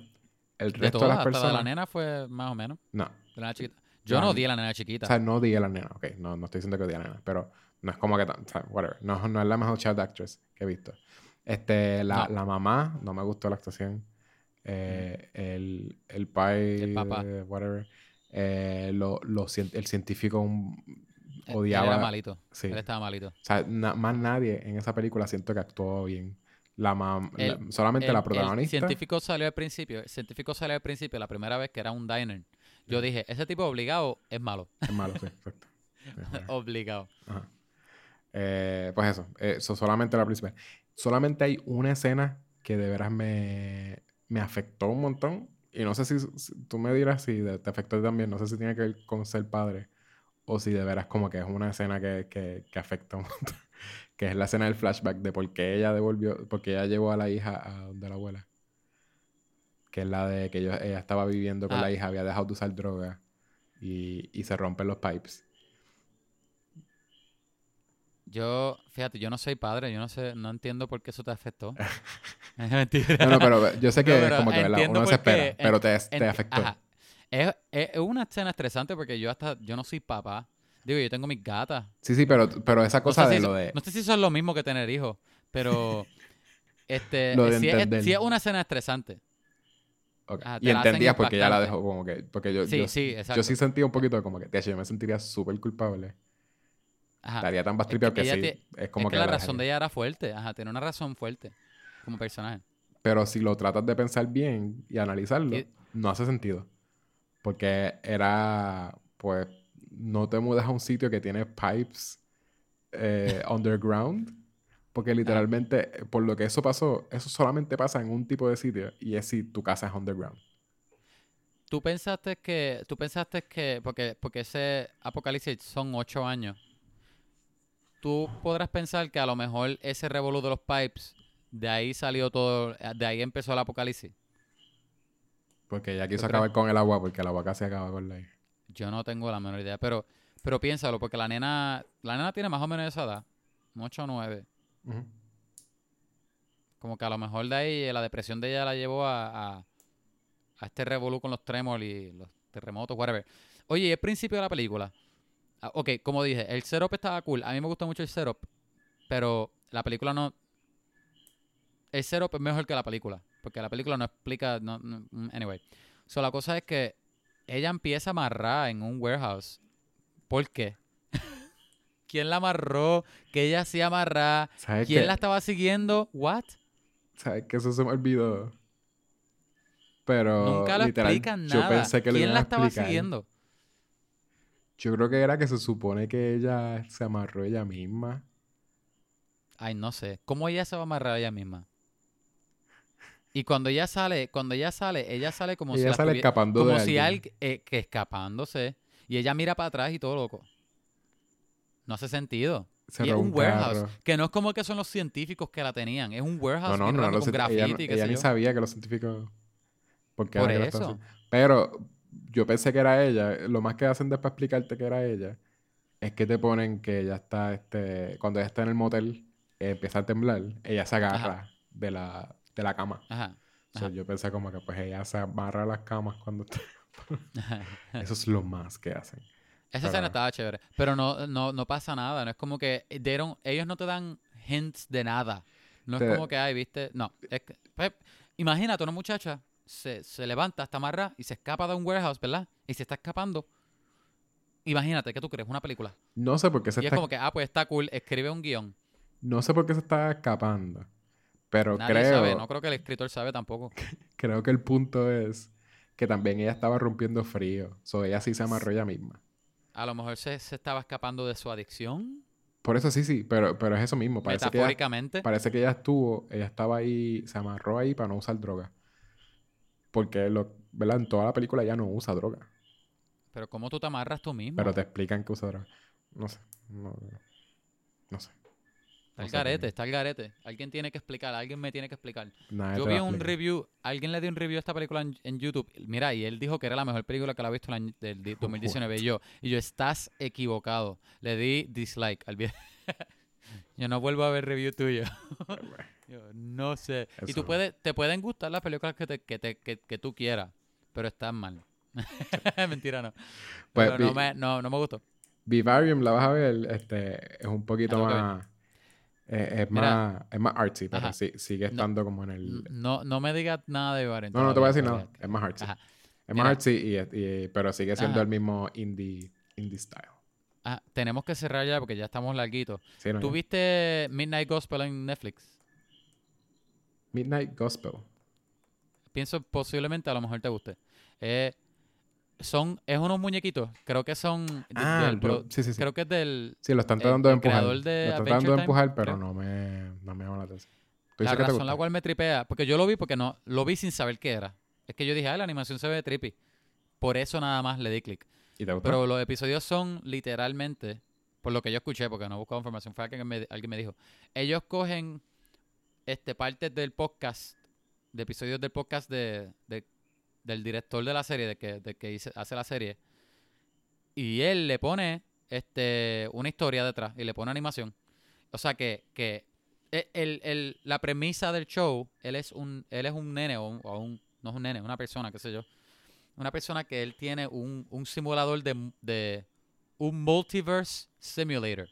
El de resto de, las hasta de personas. la nena fue más o menos, No. de la nena chiquita. Yo La- no di a la nena chiquita. O sea, no di a la nena. Ok, no, no estoy diciendo que di a la nena. Pero no es como que tan. O sea, whatever. No, no es la mejor child actress que he visto. Este, la, No. la mamá, no me gustó la actuación. Eh, el, el pai, El papá. whatever. Eh, lo, lo el científico un- Él- él odiaba. era malito. Sí. Él estaba malito. O sea, na- más nadie en esa película siento que actuó bien. La mam- El- la- solamente El- la El protagonista. científico salió al principio, el científico salió al principio la primera vez que era un diner. Yo dije, ese tipo obligado es malo. Es malo, sí, exacto. Obligado. Ajá. Eh, pues eso, eso solamente la principal. Solamente hay una escena que de veras me, me afectó un montón. Y no sé si, si- tú me dirás si te afectó también. No sé si tiene que ver con ser padre o si de veras como que es una escena que, que, que afecta un montón. Que es la escena del flashback de por qué ella devolvió, porque ella llevó a la hija a donde la abuela. Que es la de que ellos- ella estaba viviendo con Ah. la hija, había dejado de usar droga y, y se rompen los pipes. Yo, fíjate, yo no soy padre, yo no sé, no entiendo por qué eso te afectó. Es mentira. No, no, pero yo sé No, que pero como que ¿verdad? uno se espera, pero te, te afectó. Ajá. Es, es- es una escena estresante porque yo hasta, yo no soy papá. Digo, yo tengo mis gatas. Sí, sí, pero, pero esa No cosa sé, de si, lo de... no sé si eso es lo mismo que tener hijos, pero este, Lo de es, entender. sí es una escena estresante. Te Y entendías porque ya la dejó como que... Porque yo, Sí, yo, sí, exacto. yo sí sentía un poquito como que, de hecho, yo me sentiría súper culpable. Ajá. Estaría tan Es bastripeado que que, ella sí. te- es como es que, que la la razón de ella era fuerte. Ajá, tiene una razón fuerte como personaje. Pero si lo tratas de pensar bien y analizarlo, Y- no hace sentido. Porque era, pues, no te mudas a un sitio que tiene pipes eh, underground. Porque literalmente, eh, por lo que eso pasó, eso solamente pasa en un tipo de sitio. Y es si tu casa es underground. ¿Tú pensaste que, tú pensaste que, porque, porque ese apocalipsis son ocho años, tú podrás pensar que a lo mejor ese revolú de los pipes, de ahí salió todo, de ahí empezó el apocalipsis? Porque ella quiso acabar con el agua porque el agua casi acaba con la. Yo no tengo la menor idea, pero, pero piénsalo, porque la nena, la nena tiene más o menos esa edad, 8 o 9. Ujú. Como que a lo mejor de ahí eh, la depresión de ella la llevó a, a, a este revolú con los trémolos y los terremotos, whatever. Oye, y el principio de la película. Ah, ok, como dije, el setup estaba cool. A mí me gusta mucho el setup, pero la película no... El setup es mejor que la película, porque la película no explica... No, no- mm, anyway. So, la cosa es que ella empieza a amarrar en un warehouse. ¿Por qué? ¿Quién la amarró? ¿Que ella sí amarra? ¿Sabes ¿Quién qué? la estaba siguiendo? ¿What? ¿Sabes que Eso se me olvidó. Pero Nunca lo literal, explican yo nada. pensé que ¿Quién la estaba explicar. siguiendo? Yo creo que era que se supone que ella se amarró ella misma. Ay, no sé. ¿Cómo ella se va a amarrar ella misma? Y cuando ella sale, cuando ella sale, ella sale como si ella la sale escapando como de si alguien. alguien eh, que escapándose y ella mira para atrás y todo loco. No hace sentido. Se y es un, warehouse, carro. que no es como que son los científicos que la tenían, es un warehouse No, no, no, no, con ella, graffiti, ni sabía que los científicos... Porque Por eso. Pero yo pensé que era ella. Lo más que hacen después explicarte que era ella es que te ponen que ella está, este, cuando ella está en el motel, eh, empieza a temblar, ella se agarra de la, de la cama. Ajá. O sea, Ajá. yo pensé como que pues ella se amarra a las camas cuando está... Eso es lo más que hacen. Esa escena estaba chévere, pero no, no, no pasa nada, no es como que don't- ellos no te dan hints de nada. No Te- es como que, ay, viste, no. Es que, pues, imagínate una muchacha se, se levanta, está amarrada y se escapa de un warehouse, ¿verdad? Y se está escapando. Imagínate, ¿qué tú crees? Una película. No sé por qué se Y es como que, ah, pues está cool, escribe un guion. No sé por qué se está escapando. Pero Nadie creo... sabe, no creo que el escritor sabe tampoco. Creo que el punto es que también ella estaba rompiendo frío. So, ella sí se amarró ella misma. A lo mejor se, se estaba escapando de su adicción, Por eso sí, sí, pero, pero es eso mismo. Parece que, ella, metafóricamente. parece que ella estuvo, ella estaba ahí, se amarró ahí para no usar droga. Porque, lo, ¿verdad? En toda la película ella no usa droga. Pero ¿cómo tú te amarras tú mismo? Pero te explican que usa droga. No sé. No, no sé. Está el garete, está el garete. Alguien tiene que explicar, alguien me tiene que explicar. Nadie Yo vi un review, alguien le dio un review a esta película en, en YouTube. Mira, y él dijo que era la mejor película que la ha visto el año- del di- 2019. Y yo, y yo, estás equivocado. Le di dislike al video. yo no vuelvo a ver review tuyo. Yo, no sé. y tú puedes, te pueden gustar las películas que, te, que, te- que, que tú quieras, pero están mal. Mentira, no. Pues, Pero no me, no, no me gustó. Vivarium, la vas a ver, este, es un poquito más... eh, es, Mira. más es más artsy, pero sí- sigue estando como en el... No, no me digas nada de Baren. No, no te voy a decir nada. Es más artsy. Ajá. Es Mira. más artsy, y, y- pero sigue siendo Ajá. el mismo indie, indie style. Ah, tenemos que cerrar ya porque ya estamos larguitos. Sí, no, ¿Tú ya. viste Midnight Gospel en Netflix? Midnight Gospel. Pienso posiblemente a lo mejor te guste. Eh, son, es unos muñequitos, creo que son, Ah, del yo- pro- sí, sí, sí. creo que es del, Sí, lo están el- tratando de empujar. lo están tratando de Time, empujar, pero creo. no me, no me llama la atención. ¿Tú la razón la cual me tripea, porque yo lo vi porque no, lo vi sin saber qué era. Es que yo dije, ah, la animación se ve trippy. Por eso nada más le di clic. ¿Y te gustó? Pero los episodios son literalmente, por lo que yo escuché, porque no he buscado información, fue alguien que me, alguien me dijo. Ellos cogen este partes del podcast, de episodios del podcast de, de- del director de la serie, de que, de que hace la serie, y él le pone este una historia detrás y le pone animación. O sea que, que e- el, el- la premisa del show, él es un, él es un nene o o un- no es un nene, una persona, qué sé yo. Una persona que él tiene un, un simulador de, de un multiverse simulator.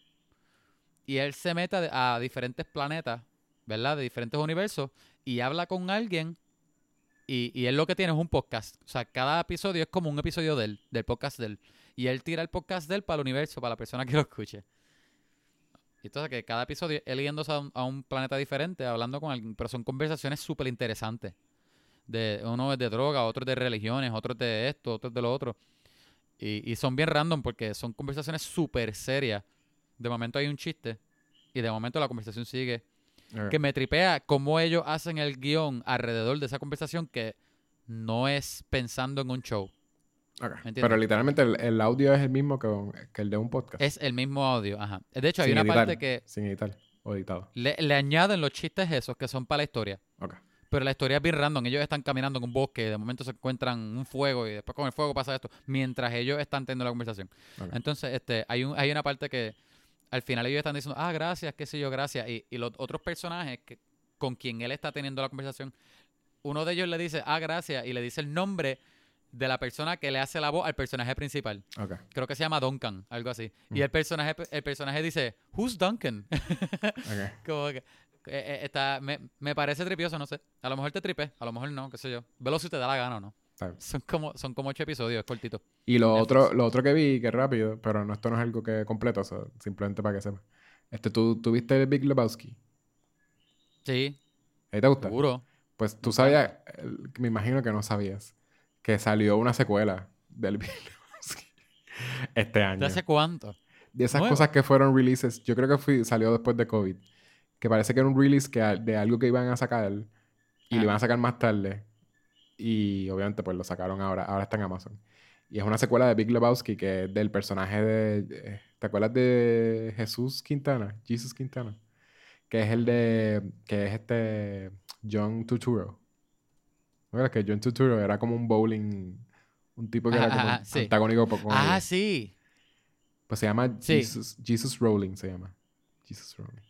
Y él se mete a diferentes planetas, ¿verdad? De diferentes universos y habla con alguien y, y él lo que tiene es un podcast. O sea, cada episodio es como un episodio de del podcast de él. Y él tira el podcast de él para el universo, para la persona que lo escuche. Y entonces que cada episodio él yéndose a un, a un planeta diferente, hablando con alguien, pero son conversaciones súper interesantes. De, uno es de droga, otro es de religiones, otro es de esto, otro es de lo otro. Y, y son bien random porque son conversaciones súper serias. De momento hay un chiste y de momento la conversación sigue Que me tripea cómo ellos hacen el guion alrededor de esa conversación que no es pensando en un show. Ok. ¿Me entiendes? Pero literalmente el, el audio es el mismo que, que el de un podcast. Es el mismo audio, ajá. De hecho, hay una editar, parte que Sin editar o editado. le, le añaden los chistes esos que son para la historia. Ok. Pero la historia es bien random. Ellos están caminando en un bosque y de momento se encuentran un fuego y después con el fuego pasa esto. Mientras ellos están teniendo la conversación. Entonces, este, hay, un, hay una parte que al final ellos están diciendo, ah, gracias, qué sé yo, gracias. Y, y los otros personajes que, con quien él está teniendo la conversación, uno de ellos le dice, ah, gracias, y le dice el nombre de la persona que le hace la voz al personaje principal. Ok. Creo que se llama Duncan, algo así. Y Mm. el personaje, el personaje dice, Who's Duncan? Ok. Como que, eh, eh, está, me, me parece tripioso, no sé. A lo mejor te tripe, a lo mejor no, qué sé yo. Velo si te da la gana o no. Son como, son como ocho episodios, es cortito. Y lo Netflix. otro, lo otro que vi, que es rápido, pero no, esto no es algo que completo, o sea, simplemente para que sepas. Este, ¿tú, ¿tú viste Big Lebowski? Sí, ¿Ahí te gusta? seguro. Pues tú sabías, el- me imagino que no sabías, que salió una secuela del Big Lebowski este año. ¿De hace cuánto? De esas Nuevo. cosas que fueron releases, yo creo que fui, salió después de COVID. Que parece que era un release que, de algo que iban a sacar y lo Ajá. iban a sacar más tarde. Y obviamente pues lo sacaron ahora, ahora está en Amazon. Y es una secuela de Big Lebowski que es del personaje de... de- ¿Te acuerdas de Jesús Quintana? Jesus Quintana. Que es el de... que es este... John Turturro. ¿No crees que John Turturro era como un bowling... Un tipo que era como ajá, sí. antagónico con Ah, sí. Pues se llama Sí. Jesus, Jesus Rowling, se llama. Jesus Rowling.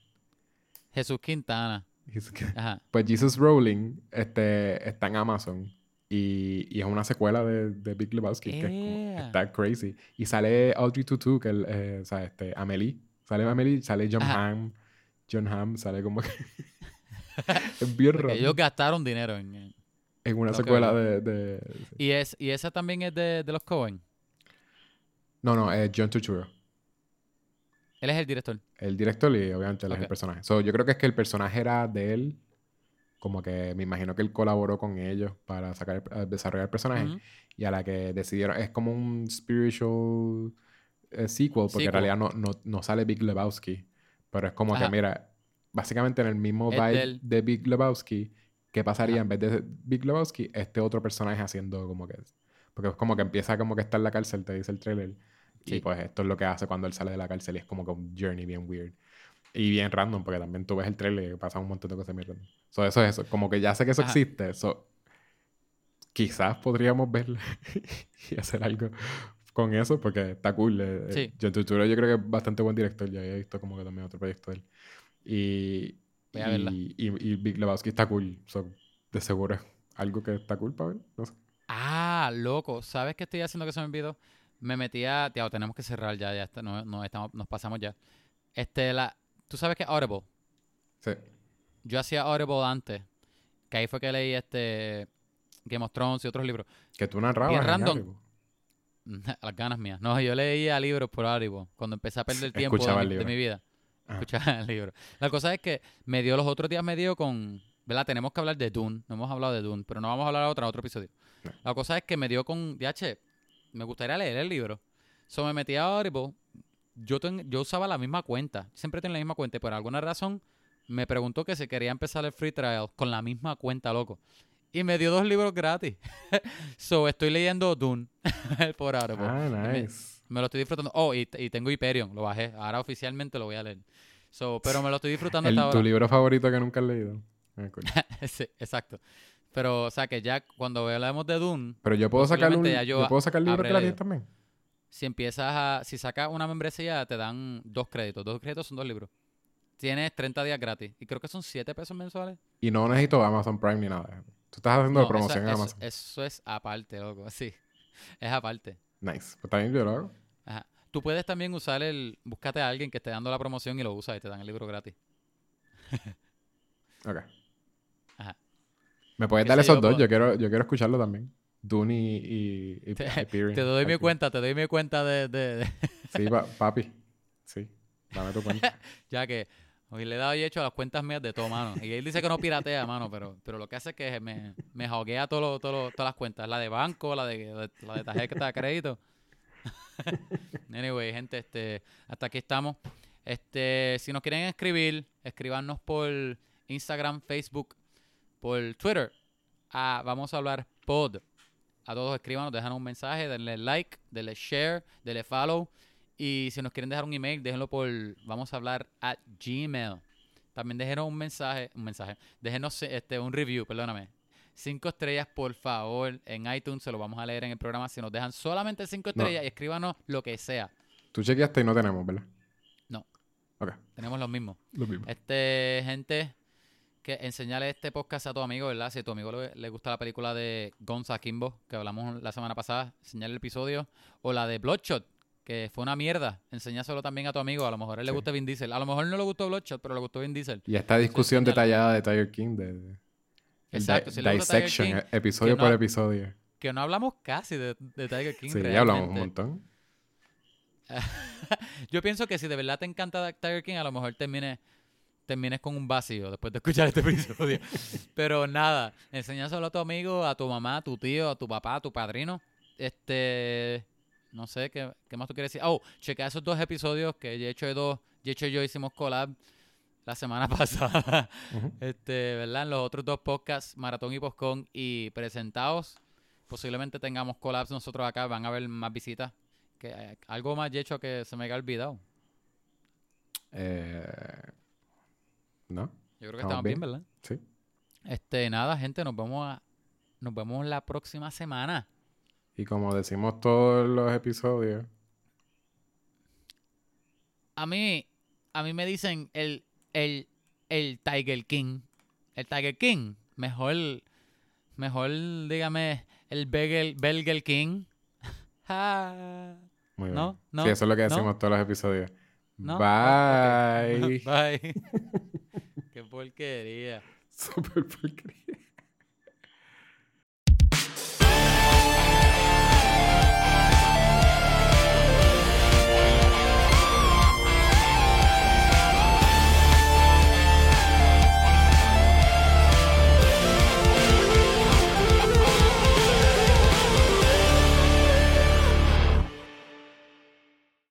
Jesús Quintana. Jesus- Ajá. Pues Jesus Rowling este, está en Amazon y, y es una secuela de, de Big Lebowski que es como- está crazy. Y sale Audrey Tutu, que el, eh, o sea, este, Amelie. Sale Amelie, sale John Ajá. Hamm. John Hamm sale como que... es bien raro. ellos gastaron dinero en... en- una secuela de... de- sí. Y, es, y esa también es de, de los Cohen. No, no, es John Turturro. Él es el director. El director y obviamente él es Ok. el personaje. So, yo creo que es que el personaje era de él. Como que me imagino que él colaboró con ellos para sacar, el- eh, desarrollar el personaje. Y a la que decidieron. Es como un spiritual eh, sequel, porque en Sequel. realidad no, no, no sale Big Lebowski. Pero es como Ajá. que, mira, básicamente en el mismo vibe del- de Big Lebowski, ¿qué pasaría Ajá. en vez de Big Lebowski? Este otro personaje haciendo como que. Porque es como que empieza como que está en la cárcel, te dice el trailer. Y Sí. pues esto es lo que hace cuando él sale de la cárcel y es como que un journey bien weird. Y bien random, porque también tú ves el trailer y pasa un montón de cosas bien random. So, eso es eso. Como que ya sé que eso Ajá. existe. So, quizás podríamos verlo y hacer algo con eso, porque está cool. eh, eh, Sí. John Turturro yo creo que es bastante buen director. Ya he visto como que también otro proyecto de él. Y, Voy a verla. y, y, y Big Lebowski está cool. So, de seguro es algo que está cool para ver. No sé. Ah, loco. ¿Sabes qué estoy haciendo que se me olvidó? Me metí a... Tío, tenemos que cerrar ya. ya está, no, no, estamos, nos pasamos ya. Este, la... ¿Tú sabes qué es Audible? Sí. Yo hacía Audible antes. Que ahí fue que leí este... Game of Thrones y otros libros. Que tú narrabas. Bien en random. Las ganas mías. No, yo leía libros por Audible. Cuando empecé a perder tiempo de mi, de vida. Ajá. Escuchaba el libro. La cosa es que me dio los otros días, me dio con... ¿Verdad? Tenemos que hablar de Dune. No hemos hablado de Dune, pero no vamos a hablar ahora en otro episodio. No. La cosa es que me dio con... DH, me gustaría leer el libro. So me metí a Audible. Yo, ten- yo usaba la misma cuenta. Siempre tenía la misma cuenta. Y por alguna razón me preguntó que si quería empezar el free trial con la misma cuenta, loco. Y me dio dos libros gratis. so estoy leyendo Dune por Audible. Ah, me- nice. Me lo estoy disfrutando. Oh, y, y tengo Hyperion, lo bajé. Ahora oficialmente lo voy a leer. So, pero me lo estoy disfrutando El- hasta tu ahora. libro favorito que nunca has leído. Ah, cool. sí, exacto. Pero, o sea, que ya cuando hablemos de Dune, Pero yo puedo sacar un, yo yo puedo sacar libros gratis también. Si empiezas a... Si sacas una membresía, te dan dos créditos. Dos créditos son dos libros. Tienes 30 días gratis. Y creo que son 7 pesos mensuales. Y no necesito Amazon Prime ni nada. Tú estás haciendo No, promoción esa- en eso, Amazon. eso es aparte, loco. Sí. Es aparte. Nice. Pues también yo lo hago. Ajá. Tú puedes también usar el... Búscate a alguien que esté dando la promoción y lo usa y te dan el libro gratis. Ok. Ajá. Me puedes dar esos yo, dos. Yo quiero, yo quiero escucharlo también. Dune y, y, y Te- Hyperion. Te doy mi cuenta, te doy mi cuenta de- de- de, Sí, pa- papi. Sí. Dame tu cuenta. Ya que hoy le he dado y hecho a las cuentas mías de todo, mano. Y él dice que no piratea, mano, pero, pero lo que hace es que me, me joguea todo lo- todo lo- todas las cuentas. La de banco, la de, la de tarjeta de crédito. anyway, gente, este, hasta aquí estamos. Este, si nos quieren escribir, escribanos por Instagram, Facebook, por Twitter. Ah, vamos a hablar pod. A todos escríbanos, déjanos un mensaje, denle like, denle share, denle follow. Y si nos quieren dejar un email, déjenlo por vamos a hablar at Gmail. También déjenos un mensaje, un mensaje, déjenos este, un review, perdóname. Cinco estrellas, por favor, en iTunes, se lo vamos a leer en el programa. Si nos dejan solamente cinco No. estrellas y escríbanos lo que sea. Tú chequeaste y no tenemos, ¿verdad? No. Ok. Tenemos los mismos. Lo mismo. Este, gente, que enseñale este podcast a tu amigo, ¿verdad? Si a tu amigo le, le gusta la película de Gonza Kimbo, que hablamos la semana pasada, enseñale el episodio. O la de Bloodshot, que fue una mierda. Enséñaselo también a tu amigo. A lo mejor a él le gusta Vin Diesel. A lo mejor no le gustó Bloodshot, pero le gustó Vin Diesel. Y esta discusión detallada de Tiger King, de, de- Exacto, si dissection, King, episodio por episodio. Que no hablamos casi de, de Tiger King. Sí, ya hablamos un montón. Yo pienso que si de verdad te encanta Tiger King, a lo mejor termine, termines con un vacío después de escuchar este episodio. Pero nada, enséñaselo a tu amigo, a tu mamá, a tu tío, a tu papá, a tu padrino. Este, no sé, ¿qué, qué más tú quieres decir? Oh, chequea esos dos episodios que de hecho, dos, de hecho yo hicimos collab la semana pasada. Este, ¿verdad? En los otros dos podcasts, Maratón y Postcon y presentados, posiblemente tengamos collabs nosotros acá, van a haber más visitas. Que, eh, algo más, hecho que se me haya olvidado. Eh, ¿No? Yo creo que Estamos bien, bien. ¿verdad? Sí. Este, nada, gente, nos vemos a- nos vemos la próxima semana. Y como decimos todos los episodios, A mí, a mí me dicen el, el, el Tiger King. El Tiger King. Mejor, mejor, dígame, el Begel, Belger King. Muy bien. No, no, sí, eso es lo que no. decimos todos los episodios. ¿No? Bye. Bye. Porquería. Super porquería.